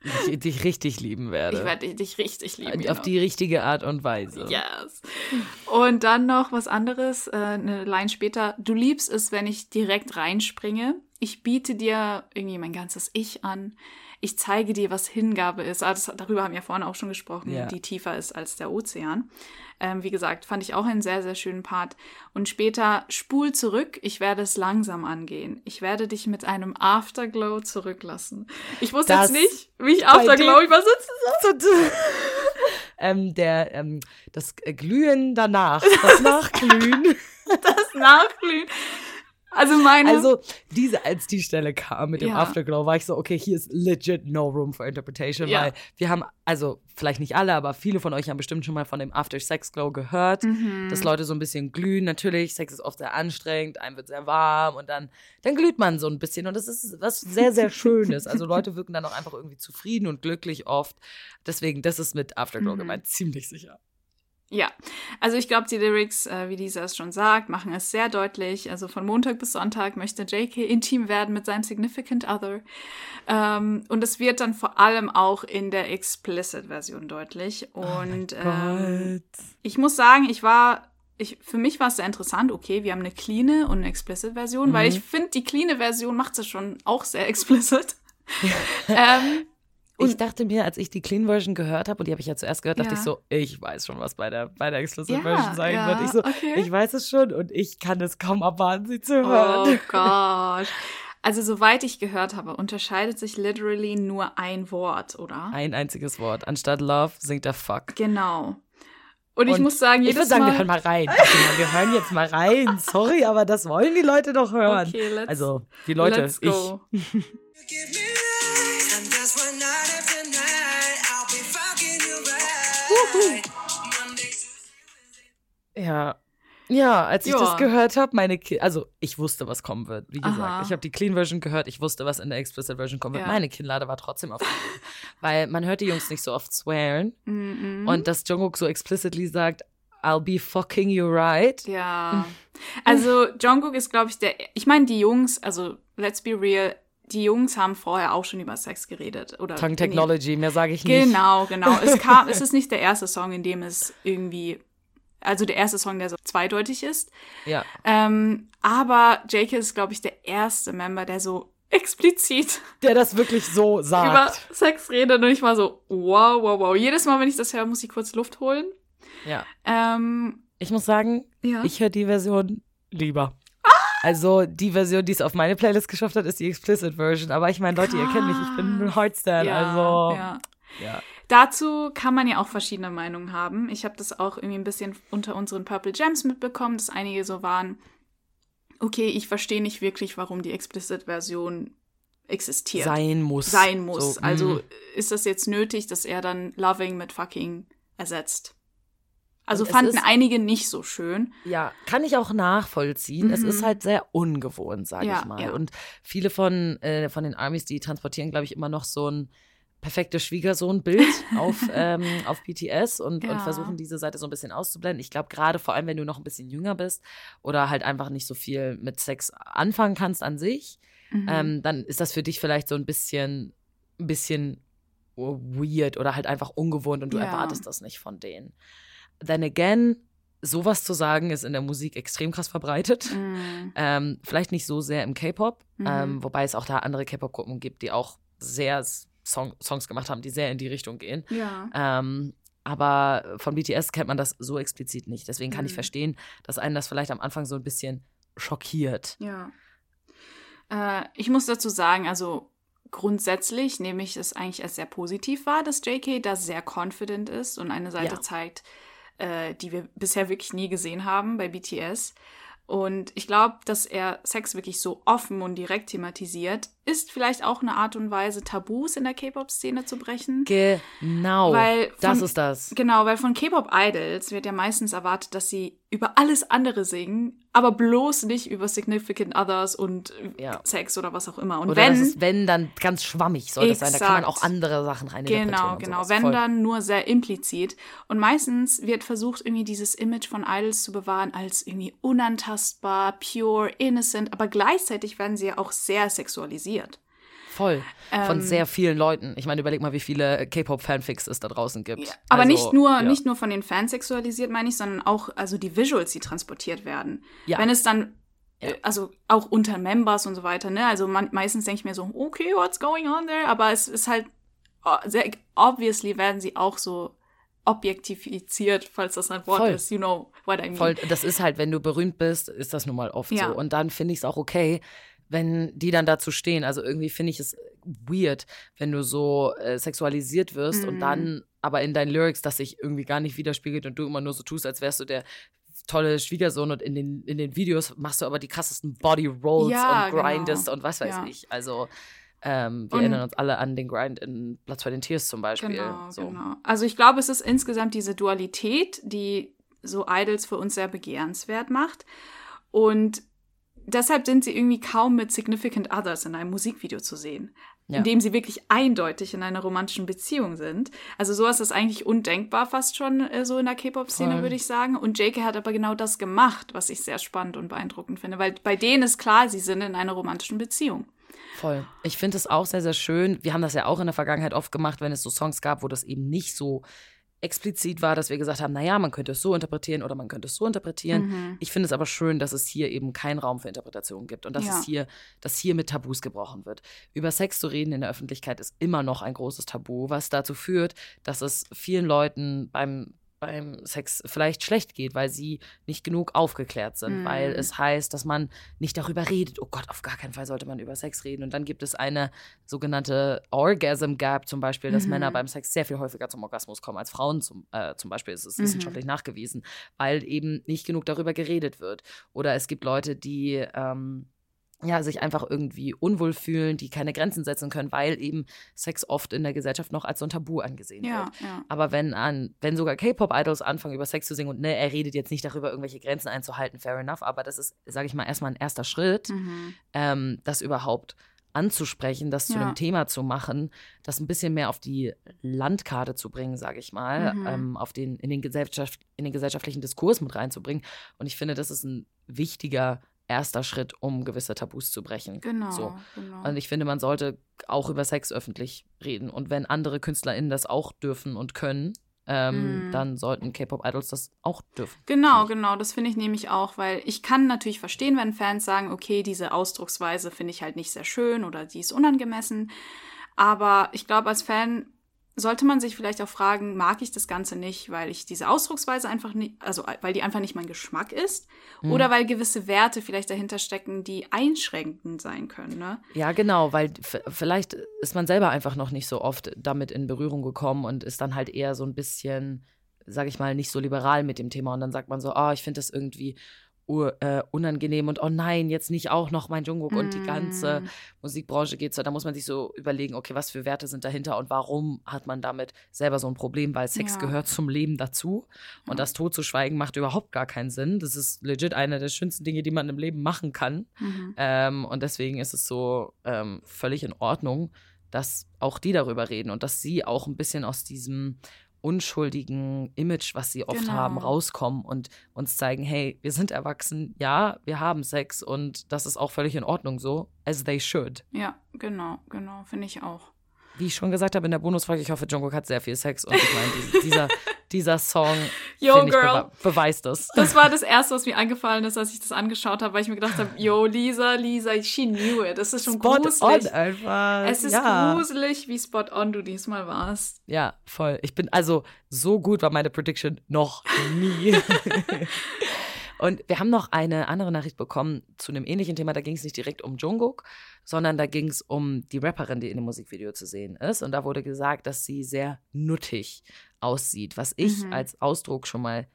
Ich dich richtig lieben werde. Ich werde dich richtig lieben. Auf genau. die richtige Art und Weise. Yes. Und dann noch was anderes, äh, eine Line später. Du liebst es, wenn ich direkt reinspringe. Ich biete dir irgendwie mein ganzes Ich an. Ich zeige dir, was Hingabe ist. Ah, das, darüber haben wir vorhin auch schon gesprochen, Ja. die tiefer ist als der Ozean. Ähm, wie gesagt, fand ich auch einen sehr, sehr schönen Part. Und später spul zurück. Ich werde es langsam angehen. Ich werde dich mit einem Afterglow zurücklassen. Ich wusste Das jetzt nicht, wie ich Afterglow übersetzen ähm, der, ähm, das Glühen danach, das Nachglühen. Das Nachglühen. Also meine. Also, diese, als die Stelle kam mit dem Ja. Afterglow, war ich so, okay, hier ist legit no room for interpretation, Ja. weil wir haben, also vielleicht nicht alle, aber viele von euch haben bestimmt schon mal von dem After-Sex-Glow gehört, Mhm. dass Leute so ein bisschen glühen. Natürlich, Sex ist oft sehr anstrengend, einem wird sehr warm und dann, dann glüht man so ein bisschen und das ist was sehr, sehr Schönes. Also Leute wirken dann auch einfach irgendwie zufrieden und glücklich oft. Deswegen, das ist mit Afterglow Mhm. gemeint, ziemlich sicher. Ja, also ich glaube, die Lyrics, äh, wie Lisa es schon sagt, machen es sehr deutlich. Also von Montag bis Sonntag möchte JK intim werden mit seinem Significant Other. Ähm, und es wird dann vor allem auch in der Explicit-Version deutlich. Und ähm, ich muss sagen, ich war, ich, für mich war es sehr interessant. Okay, wir haben eine clean und eine Explicit-Version, weil ich finde, die clean Version macht es schon auch sehr explicit. ähm, Ich dachte mir, als ich die Clean Version gehört habe, und die habe ich ja zuerst gehört, dachte Ja. ich so, ich weiß schon, was bei der, bei der Explicit Ja, Version sein ja, wird. Ich so, okay. ich weiß es schon und ich kann es kaum abwarten, sie zu Oh hören. Gott. Also, soweit ich gehört habe, unterscheidet sich literally nur ein Wort, oder? Ein einziges Wort. Anstatt Love singt er Fuck. Genau. Und ich Und muss sagen, Ich jedes würde sagen, Mal. wir hören mal rein. Mal, wir hören jetzt mal rein. Sorry, aber das wollen die Leute doch hören. Okay, let's- also, die Leute, Let's ich. go. Give Ja. Ja, als ich Ja. das gehört habe, meine Ki also ich wusste, was kommen wird. Wie gesagt, Aha. ich habe die Clean Version gehört, ich wusste, was in der Explicit Version kommen wird. Ja. Meine Kinnlade war trotzdem auf. weil man hört die Jungs nicht so oft swearen Mhm. und dass Jungkook so explicitly sagt, I'll be fucking you right. Ja. Also, Jungkook ist, glaube ich, der. Ich meine, die Jungs, also, let's be real, die Jungs haben vorher auch schon über Sex geredet. Oder Tongue. Technology, mehr sage ich nicht. Genau, genau. Es kam, es ist nicht der erste Song, in dem es irgendwie. Also der erste Song, der so zweideutig ist. Ja. Ähm, aber Jake ist, glaube ich, der erste Member, der so explizit Der das wirklich so über sagt. Sex redet und ich war so, wow, wow, wow. Jedes Mal, wenn ich das höre, muss ich kurz Luft holen. Ja. Ähm, Ich muss sagen, ja. ich höre die Version lieber. Also die Version, die es auf meine Playlist geschafft hat, ist die Explicit Version. Aber ich meine, Leute, ihr kennt mich, ich bin ein Heartstan. ja, also ja. ja. Dazu kann man ja auch verschiedene Meinungen haben. Ich habe das auch irgendwie ein bisschen unter unseren Purple Gems mitbekommen, dass einige so waren, okay, ich verstehe nicht wirklich, warum die Explicit-Version existiert. sein muss. Sein muss. So, also mm. ist das jetzt nötig, dass er dann Loving mit Fucking ersetzt? Also Und es fanden ist- einige nicht so schön. Ja, kann ich auch nachvollziehen. Es Mhm. ist halt sehr ungewohnt, sage Ja, ich mal. ja. Und viele von, äh, von den Armies, die transportieren, glaube ich, immer noch so ein perfektes Schwiegersohn-Bild auf, ähm, auf BTS und, und Ja. versuchen diese Seite so ein bisschen auszublenden. Ich glaube, gerade vor allem, wenn du noch ein bisschen jünger bist oder halt einfach nicht so viel mit Sex anfangen kannst an sich, Mhm. ähm, dann ist das für dich vielleicht so ein bisschen, ein bisschen weird oder halt einfach ungewohnt und du Ja. erwartest das nicht von denen. Then again, sowas zu sagen ist in der Musik extrem krass verbreitet. Mhm. Ähm, vielleicht nicht so sehr im K-Pop, Mhm. ähm, wobei es auch da andere K-Pop-Gruppen gibt, die auch sehr Song Songs gemacht haben, die sehr in die Richtung gehen. Ja. Ähm, aber von BTS kennt man das so explizit nicht. Deswegen kann ich Mhm. verstehen, dass einen das vielleicht am Anfang so ein bisschen schockiert. Ja. Äh, ich muss dazu sagen, also grundsätzlich nehme ich es eigentlich als sehr positiv wahr, dass JK da sehr confident ist und eine Seite Ja. zeigt, äh, die wir bisher wirklich nie gesehen haben bei BTS. Und ich glaube, dass er Sex wirklich so offen und direkt thematisiert, ist vielleicht auch eine Art und Weise, Tabus in der K-Pop-Szene zu brechen. Genau. Weil das von- ist das. Genau, weil von K-Pop-Idols wird ja meistens erwartet, dass sie über alles andere singen, aber bloß nicht über Significant Others und Ja. Sex oder was auch immer. Und Oder wenn, ist, wenn, dann ganz schwammig soll das sein. Da kann man Exakt. auch andere Sachen rein genau, genau, und wenn sowas. Voll. dann nur sehr implizit. Und meistens wird versucht, irgendwie dieses Image von Idols zu bewahren als irgendwie unantastbar, pure, innocent, aber gleichzeitig werden sie ja auch sehr sexualisiert. Voll. Von Ähm, sehr vielen Leuten. Ich meine, überleg mal, wie viele K-Pop-Fanfics es da draußen gibt. Aber Also, nicht nur, ja. nicht nur von den Fans sexualisiert, meine ich, sondern auch also die Visuals, die transportiert werden. Ja. Wenn es dann, Ja. äh, also auch unter Members und so weiter, ne? Also man, meistens denke ich mir so, okay, what's going on there? Aber es ist halt, oh, sehr, obviously werden sie auch so objektifiziert, falls das ein Wort Voll. ist, you know what I mean. Voll, das ist halt, wenn du berühmt bist, ist das nun mal oft Ja. so. Und dann finde ich es auch okay, wenn die dann dazu stehen. Also irgendwie finde ich es weird, wenn du so äh, sexualisiert wirst und Mhm. dann aber in deinen Lyrics das sich irgendwie gar nicht widerspiegelt und du immer nur so tust, als wärst du der tolle Schwiegersohn und in den, in den Videos machst du aber die krassesten Body Rolls Ja, und grindest genau. und was weiß Ja. ich. Also ähm, wir Und- erinnern uns alle an den Grind in Blood, Sweat and Tears zum Beispiel. Genau, so. genau. Also ich glaube, es ist insgesamt diese Dualität, die so Idols für uns sehr begehrenswert macht. Und deshalb sind sie irgendwie kaum mit Significant Others in einem Musikvideo zu sehen. Ja. In dem sie wirklich eindeutig in einer romantischen Beziehung sind. Also sowas ist eigentlich undenkbar fast schon äh, so in der K-Pop-Szene, würde ich sagen. Und JK hat aber genau das gemacht, was ich sehr spannend und beeindruckend finde. Weil bei denen ist klar, sie sind in einer romantischen Beziehung. Voll. Ich finde es auch sehr, sehr schön. Wir haben das ja auch in der Vergangenheit oft gemacht, wenn es so Songs gab, wo das eben nicht so explizit war, dass wir gesagt haben, naja, man könnte es so interpretieren oder man könnte es so interpretieren. Mhm. Ich finde es aber schön, dass es hier eben keinen Raum für Interpretation gibt und dass Ja. es hier, dass hier mit Tabus gebrochen wird. Über Sex zu reden in der Öffentlichkeit ist immer noch ein großes Tabu, was dazu führt, dass es vielen Leuten beim beim Sex vielleicht schlecht geht, weil sie nicht genug aufgeklärt sind, Mhm. weil es heißt, dass man nicht darüber redet. Oh Gott, auf gar keinen Fall sollte man über Sex reden. Und dann gibt es eine sogenannte Orgasm Gap zum Beispiel, dass Mhm. Männer beim Sex sehr viel häufiger zum Orgasmus kommen als Frauen zum, äh, zum Beispiel. Es ist Mhm. wissenschaftlich nachgewiesen, weil eben nicht genug darüber geredet wird. Oder es gibt Leute, die ähm, ja, sich einfach irgendwie unwohl fühlen, die keine Grenzen setzen können, weil eben Sex oft in der Gesellschaft noch als so ein Tabu angesehen Ja, wird. ja. Aber wenn an, wenn sogar K-Pop-Idols anfangen, über Sex zu singen und ne, er redet jetzt nicht darüber, irgendwelche Grenzen einzuhalten, fair enough, aber das ist, sage ich mal, erstmal ein erster Schritt, Mhm. ähm, das überhaupt anzusprechen, das zu Ja. einem Thema zu machen, das ein bisschen mehr auf die Landkarte zu bringen, sage ich mal, Mhm. ähm, auf den, in, den Gesellschaft, in den gesellschaftlichen Diskurs mit reinzubringen. Und ich finde, das ist ein wichtiger erster Schritt, um gewisse Tabus zu brechen. Genau, So. genau. Und ich finde, man sollte auch über Sex öffentlich reden. Und wenn andere KünstlerInnen das auch dürfen und können, ähm, Mhm. dann sollten K-Pop-Idols das auch dürfen. Genau, genau, das finde ich nämlich auch, weil ich kann natürlich verstehen, wenn Fans sagen, okay, diese Ausdrucksweise finde ich halt nicht sehr schön oder die ist unangemessen. Aber ich glaube, als Fan sollte man sich vielleicht auch fragen, mag ich das Ganze nicht, weil ich diese Ausdrucksweise einfach nicht, also weil die einfach nicht mein Geschmack ist Mhm. oder weil gewisse Werte vielleicht dahinter stecken, die einschränkend sein können, ne? Ja, genau, weil vielleicht ist man selber einfach noch nicht so oft damit in Berührung gekommen und ist dann halt eher so ein bisschen, sag ich mal, nicht so liberal mit dem Thema. Und dann sagt man so, ah, ich finde das irgendwie äh, unangenehm und oh nein, jetzt nicht auch noch mein Jungkook und die ganze Mm. Musikbranche geht so. Da muss man sich so überlegen, okay, was für Werte sind dahinter und warum hat man damit selber so ein Problem, weil Sex Ja. gehört zum Leben dazu und Ja. das totzuschweigen macht überhaupt gar keinen Sinn. Das ist legit eine der schönsten Dinge, die man im Leben machen kann. Mhm. Ähm, und deswegen ist es so ähm, völlig in Ordnung, dass auch die darüber reden und dass sie auch ein bisschen aus diesem unschuldigen Image, was sie oft Genau. haben, rauskommen und uns zeigen, hey, wir sind erwachsen, ja, wir haben Sex und das ist auch völlig in Ordnung so, as they should. Ja, genau, genau, finde ich auch. Wie ich schon gesagt habe in der Bonusfolge, ich hoffe, Jungkook hat sehr viel Sex und ich meine, dies- dieser, dieser Song, Yo, finde ich, girl. bewe beweist das. Das war das Erste, was mir eingefallen ist, als ich das angeschaut habe, weil ich mir gedacht habe, yo, Lisa, Lisa, she knew it. Das ist schon Spot gruselig. on einfach. Es ist ja. gruselig, wie spot on du diesmal warst. Ja, voll. Ich bin also so gut war meine Prediction noch nie. Und wir haben noch eine andere Nachricht bekommen zu einem ähnlichen Thema. Da ging es nicht direkt um Jungkook, sondern da ging es um die Rapperin, die in dem Musikvideo zu sehen ist. Und da wurde gesagt, dass sie sehr nuttig aussieht, was ich Mhm. als Ausdruck schon mal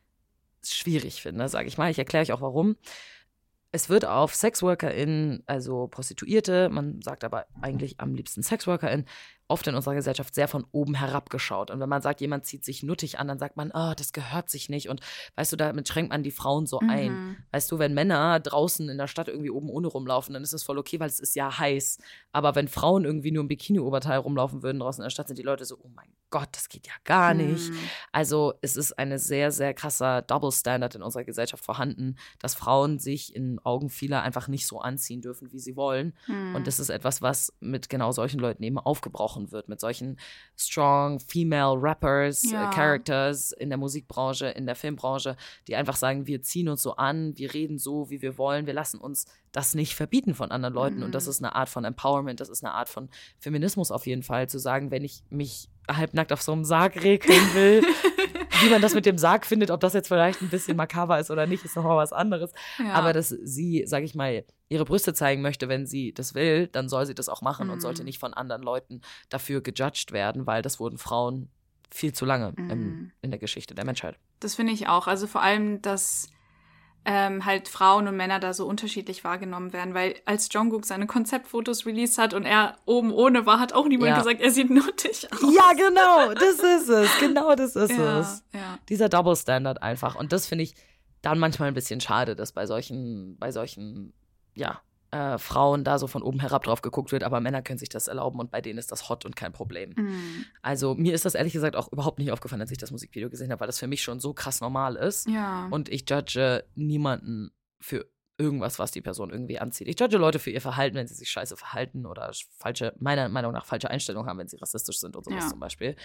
schwierig finde, sage ich mal. Ich erkläre euch auch warum. Es wird auf SexworkerInnen, also Prostituierte, man sagt aber eigentlich am liebsten SexworkerInnen, oft in unserer Gesellschaft sehr von oben herabgeschaut. Und wenn man sagt, jemand zieht sich nuttig an, dann sagt man, oh, das gehört sich nicht. Und weißt du, damit schränkt man die Frauen so ein. Mhm. Weißt du, wenn Männer draußen in der Stadt irgendwie oben ohne rumlaufen, dann ist das voll okay, weil es ist ja heiß. Aber wenn Frauen irgendwie nur im Bikini-Oberteil rumlaufen würden draußen in der Stadt, sind die Leute so, oh mein Gott, das geht ja gar nicht. Mhm. Also es ist eine sehr, sehr krasser Double Standard in unserer Gesellschaft vorhanden, dass Frauen sich in Augen vieler einfach nicht so anziehen dürfen, wie sie wollen. Mhm. Und das ist etwas, was mit genau solchen Leuten eben aufgebrochen wird, mit solchen strong female Rappers, Ja. äh, Characters in der Musikbranche, in der Filmbranche, die einfach sagen, wir ziehen uns so an, wir reden so, wie wir wollen, wir lassen uns das nicht verbieten von anderen Leuten. Und das Mhm. ist eine Art von Empowerment, das ist eine Art von Feminismus auf jeden Fall, zu sagen, wenn ich mich halbnackt auf so einem Sarg regeln will, wie man das mit dem Sarg findet, ob das jetzt vielleicht ein bisschen makaber ist oder nicht, ist nochmal was anderes. ja. Aber dass sie, sag ich mal, ihre Brüste zeigen möchte, wenn sie das will, dann soll sie das auch machen und Mhm. sollte nicht von anderen Leuten dafür gejudged werden, weil das wurden Frauen viel zu lange Mhm. im, in der Geschichte der Menschheit. Das finde ich auch. Also vor allem, dass ähm, halt Frauen und Männer da so unterschiedlich wahrgenommen werden, weil als Jungkook seine Konzeptfotos released hat und er oben ohne war, hat auch niemand Ja. gesagt, er sieht nuttig aus. Ja, genau, das ist es. Genau das ist ja, es. ja. Dieser Double Standard einfach. Und das finde ich dann manchmal ein bisschen schade, dass bei solchen, bei solchen ja, äh, Frauen da so von oben herab drauf geguckt wird, aber Männer können sich das erlauben und bei denen ist das hot und kein Problem. Mhm. Also mir ist das ehrlich gesagt auch überhaupt nicht aufgefallen, als ich das Musikvideo gesehen habe, weil das für mich schon so krass normal ist. Ja. Und ich judge niemanden für irgendwas, was die Person irgendwie anzieht. Ich judge Leute für ihr Verhalten, wenn sie sich scheiße verhalten oder falsche, meiner Meinung nach falsche Einstellungen haben, wenn sie rassistisch sind und sowas Ja. zum Beispiel.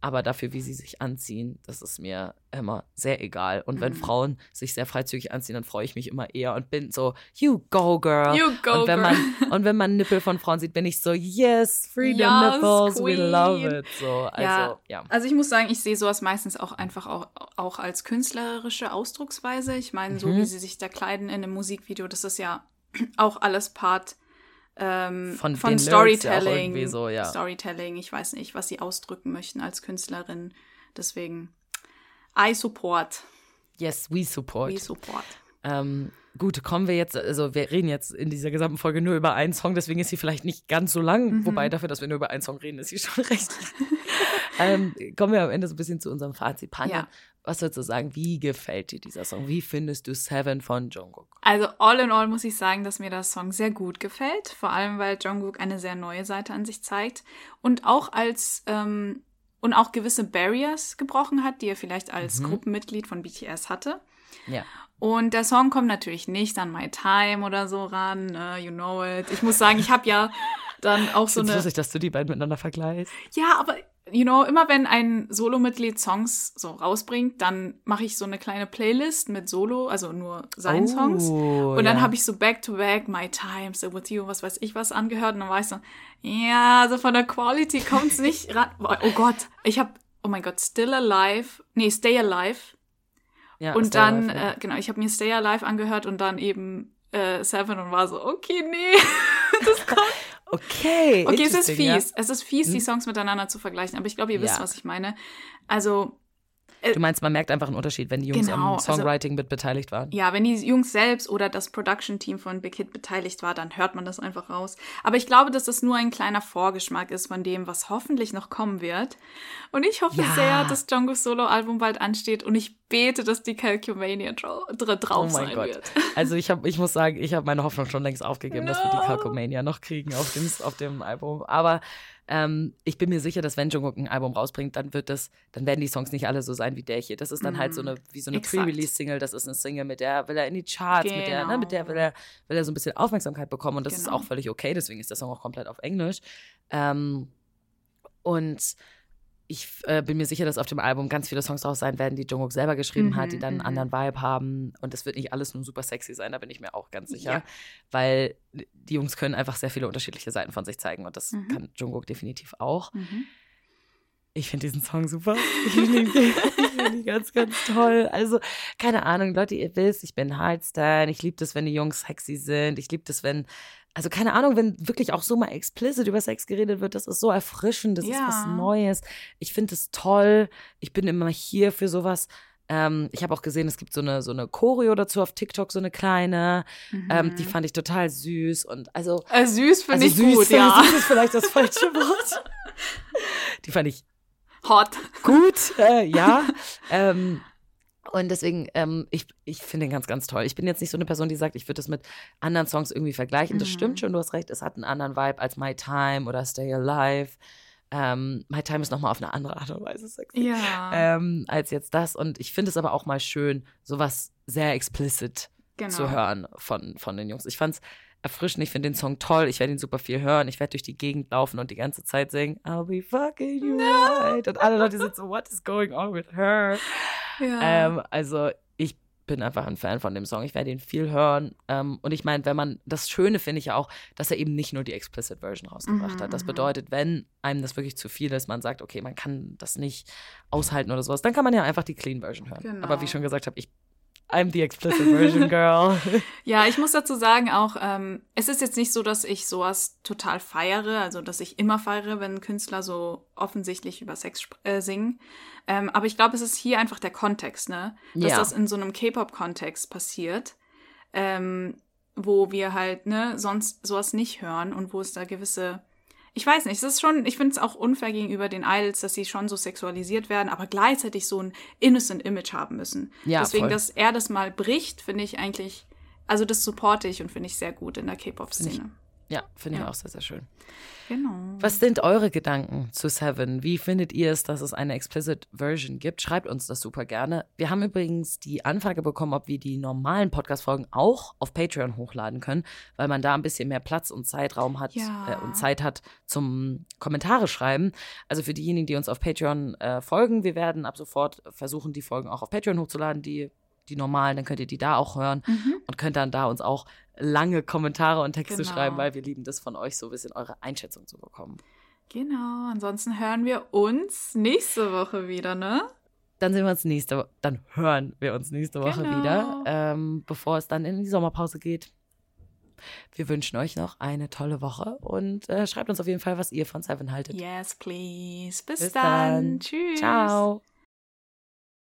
Aber dafür, wie sie sich anziehen, das ist mir immer sehr egal. Und wenn Mhm. Frauen sich sehr freizügig anziehen, dann freue ich mich immer eher und bin so, you go, girl. You go, und wenn girl. man und wenn man Nippel von Frauen sieht, bin ich so, yes, freedom Yes, nipples, we queen. love it. So, also, Ja. ja. Also ich muss sagen, ich sehe sowas meistens auch einfach auch, auch als künstlerische Ausdrucksweise. Ich meine, so Mhm. wie sie sich da kleiden in einem Musikvideo, das ist ja auch alles Part ähm, Von von, ja Storytelling. irgendwie so, ja. Storytelling, ich weiß nicht, was sie ausdrücken möchten als Künstlerin. Deswegen, I support. Yes, we support. We support. Ähm, gut, kommen wir jetzt, also wir reden jetzt in dieser gesamten Folge nur über einen Song, deswegen ist sie vielleicht nicht ganz so lang, Mhm. wobei dafür, dass wir nur über einen Song reden, ist sie schon recht lang. Ähm, kommen wir am Ende so ein bisschen zu unserem Fazit. Panja, Ja. was würdest du sagen, wie gefällt dir dieser Song? Wie findest du Seven von Jungkook? Also all in all muss ich sagen, dass mir der Song sehr gut gefällt. Vor allem, weil Jungkook eine sehr neue Seite an sich zeigt und auch als ähm, und auch gewisse Barriers gebrochen hat, die er vielleicht als Mhm. Gruppenmitglied von BTS hatte. Ja. Und der Song kommt natürlich nicht an My Time oder so ran, ne, you know it. Ich muss sagen, ich habe ja dann auch so So eine lustig, dass du die beiden miteinander vergleichst. ja, aber you know, immer wenn ein Solomitglied Songs so rausbringt, dann mache ich so eine kleine Playlist mit Solo, also nur seinen Songs. Oh, Und dann ja. habe ich so back to back My Time, So With You, was weiß ich was angehört. Und dann war ich so, ja, also von der Quality kommt's nicht ran. Oh Gott, ich habe, oh mein Gott, Still Alive, nee, Stay Alive. ja, und Stay dann, Alive, ja. äh, genau, ich habe mir Stay Alive angehört und dann eben äh, Seven und war so, okay, nee. das kommt Okay, Okay, es ist interesting, ja. fies. Es ist fies, die Hm? Songs miteinander zu vergleichen. Aber ich glaube, ihr wisst, was ich meine. Also, Du meinst, man merkt einfach einen Unterschied, wenn die Jungs Genau, am also- Songwriting mit beteiligt waren. ja, wenn die Jungs selbst oder das Production-Team von Big Hit beteiligt war, dann hört man das einfach raus. Aber ich glaube, dass das nur ein kleiner Vorgeschmack ist von dem, was hoffentlich noch kommen wird. Und ich hoffe Ja. sehr, dass Jungkook's Solo-Album bald ansteht. Und ich bete, dass die Calcumania dra dra drauf Oh mein sein Gott. wird. Also ich, hab, ich muss sagen, ich habe meine Hoffnung schon längst aufgegeben, dass wir die No. Calcomania noch kriegen auf dem, auf dem Album. Aber ähm, ich bin mir sicher, dass wenn Jungkook ein Album rausbringt, dann wird das, dann werden die Songs nicht alle so sein wie der hier. Das ist dann halt so eine, wie so eine Mhm. Pre-Release-Single. Das ist eine Single, mit der will er in die Charts, mit der, ne, mit der will er, will er so ein bisschen Aufmerksamkeit bekommen. Und das ist Genau. auch völlig okay. Deswegen ist der Song auch komplett auf Englisch. Ähm, und ich äh, bin mir sicher, dass auf dem Album ganz viele Songs drauf sein werden, die Jungkook selber geschrieben hat, die Mhm, dann einen mhm. anderen Vibe haben. Und das wird nicht alles nur super sexy sein, da bin ich mir auch ganz sicher. Ja. Weil die Jungs können einfach sehr viele unterschiedliche Seiten von sich zeigen und das Mhm. kann Jungkook definitiv auch. Mhm. Ich finde diesen Song super. Ich finde ihn, find ihn ganz, ganz toll. Also, keine Ahnung, Leute, ihr wisst, ich bin Hardstan. Ich liebe das, wenn die Jungs sexy sind. Ich liebe das, wenn, also keine Ahnung, wenn wirklich auch so mal explicit über Sex geredet wird. Das ist so erfrischend, das ist Ja. was Neues. Ich finde es toll. Ich bin immer hier für sowas. Ähm, ich habe auch gesehen, es gibt so eine, so eine Choreo dazu auf TikTok, so eine kleine. Ähm, die Mhm. fand ich total süß. Und also, Äh, süß finde also ich süß, gut, ja. süß ist vielleicht das falsche Wort. Die fand ich Hot. gut, äh, ja. ähm, und deswegen, ähm, ich, ich finde ihn ganz, ganz toll. Ich bin jetzt nicht so eine Person, die sagt, ich würde das mit anderen Songs irgendwie vergleichen. Das Mhm. stimmt schon, du hast recht, es hat einen anderen Vibe als My Time oder Stay Alive. Ähm, My Time ist nochmal auf eine andere Art und Weise sexy. Ja, Ähm, als jetzt das. Und ich finde es aber auch mal schön, sowas sehr explicit genau. zu hören von, von den Jungs. Ich fand's erfrischend, ich finde den Song toll, ich werde ihn super viel hören, ich werde durch die Gegend laufen und die ganze Zeit singen, I'll be fucking you right. Und alle Leute sind so, what is going on with her? Ja. Ähm, also ich bin einfach ein Fan von dem Song, ich werde ihn viel hören. Ähm, und ich meine, wenn man, das Schöne finde ich ja auch, dass er eben nicht nur die Explicit Version rausgebracht Mhm, hat. Das mhm. bedeutet, wenn einem das wirklich zu viel ist, man sagt, okay, man kann das nicht aushalten oder sowas, dann kann man ja einfach die Clean Version hören. Genau. Aber wie ich schon gesagt habe, ich I'm the explicit version girl. Ja, ich muss dazu sagen auch, ähm, es ist jetzt nicht so, dass ich sowas total feiere, also dass ich immer feiere, wenn Künstler so offensichtlich über Sex äh, singen. Ähm, aber ich glaube, es ist hier einfach der Kontext, ne? Dass Ja. das in so einem K-Pop-Kontext passiert, ähm, wo wir halt, ne, sonst sowas nicht hören und wo es da gewisse ich weiß nicht, es ist schon, ich finde es auch unfair gegenüber den Idols, dass sie schon so sexualisiert werden, aber gleichzeitig so ein innocent Image haben müssen. Ja, Deswegen, voll. dass er das mal bricht, finde ich eigentlich also das supporte ich und finde ich sehr gut in der K-Pop-Szene. Ja, finde ich Ja. auch sehr, sehr schön. Genau. Was sind eure Gedanken zu Seven? Wie findet ihr es, dass es eine Explicit Version gibt? Schreibt uns das super gerne. Wir haben übrigens die Anfrage bekommen, ob wir die normalen Podcast-Folgen auch auf Patreon hochladen können, weil man da ein bisschen mehr Platz und Zeitraum hat Ja. äh, und Zeit hat zum Kommentare schreiben. Also für diejenigen, die uns auf Patreon äh, folgen, wir werden ab sofort versuchen, die Folgen auch auf Patreon hochzuladen, die, die normalen, dann könnt ihr die da auch hören Mhm. und könnt dann da uns auch lange Kommentare und Texte Genau. schreiben, weil wir lieben das von euch so ein bisschen eure Einschätzung zu bekommen. Genau. Ansonsten hören wir uns nächste Woche wieder, ne? Dann sehen wir uns nächste Woche, dann hören wir uns nächste Woche Genau. wieder, ähm, bevor es dann in die Sommerpause geht. Wir wünschen euch noch eine tolle Woche und äh, schreibt uns auf jeden Fall, was ihr von Seven haltet. Yes, please. Bis, Bis dann. dann. Tschüss. Ciao.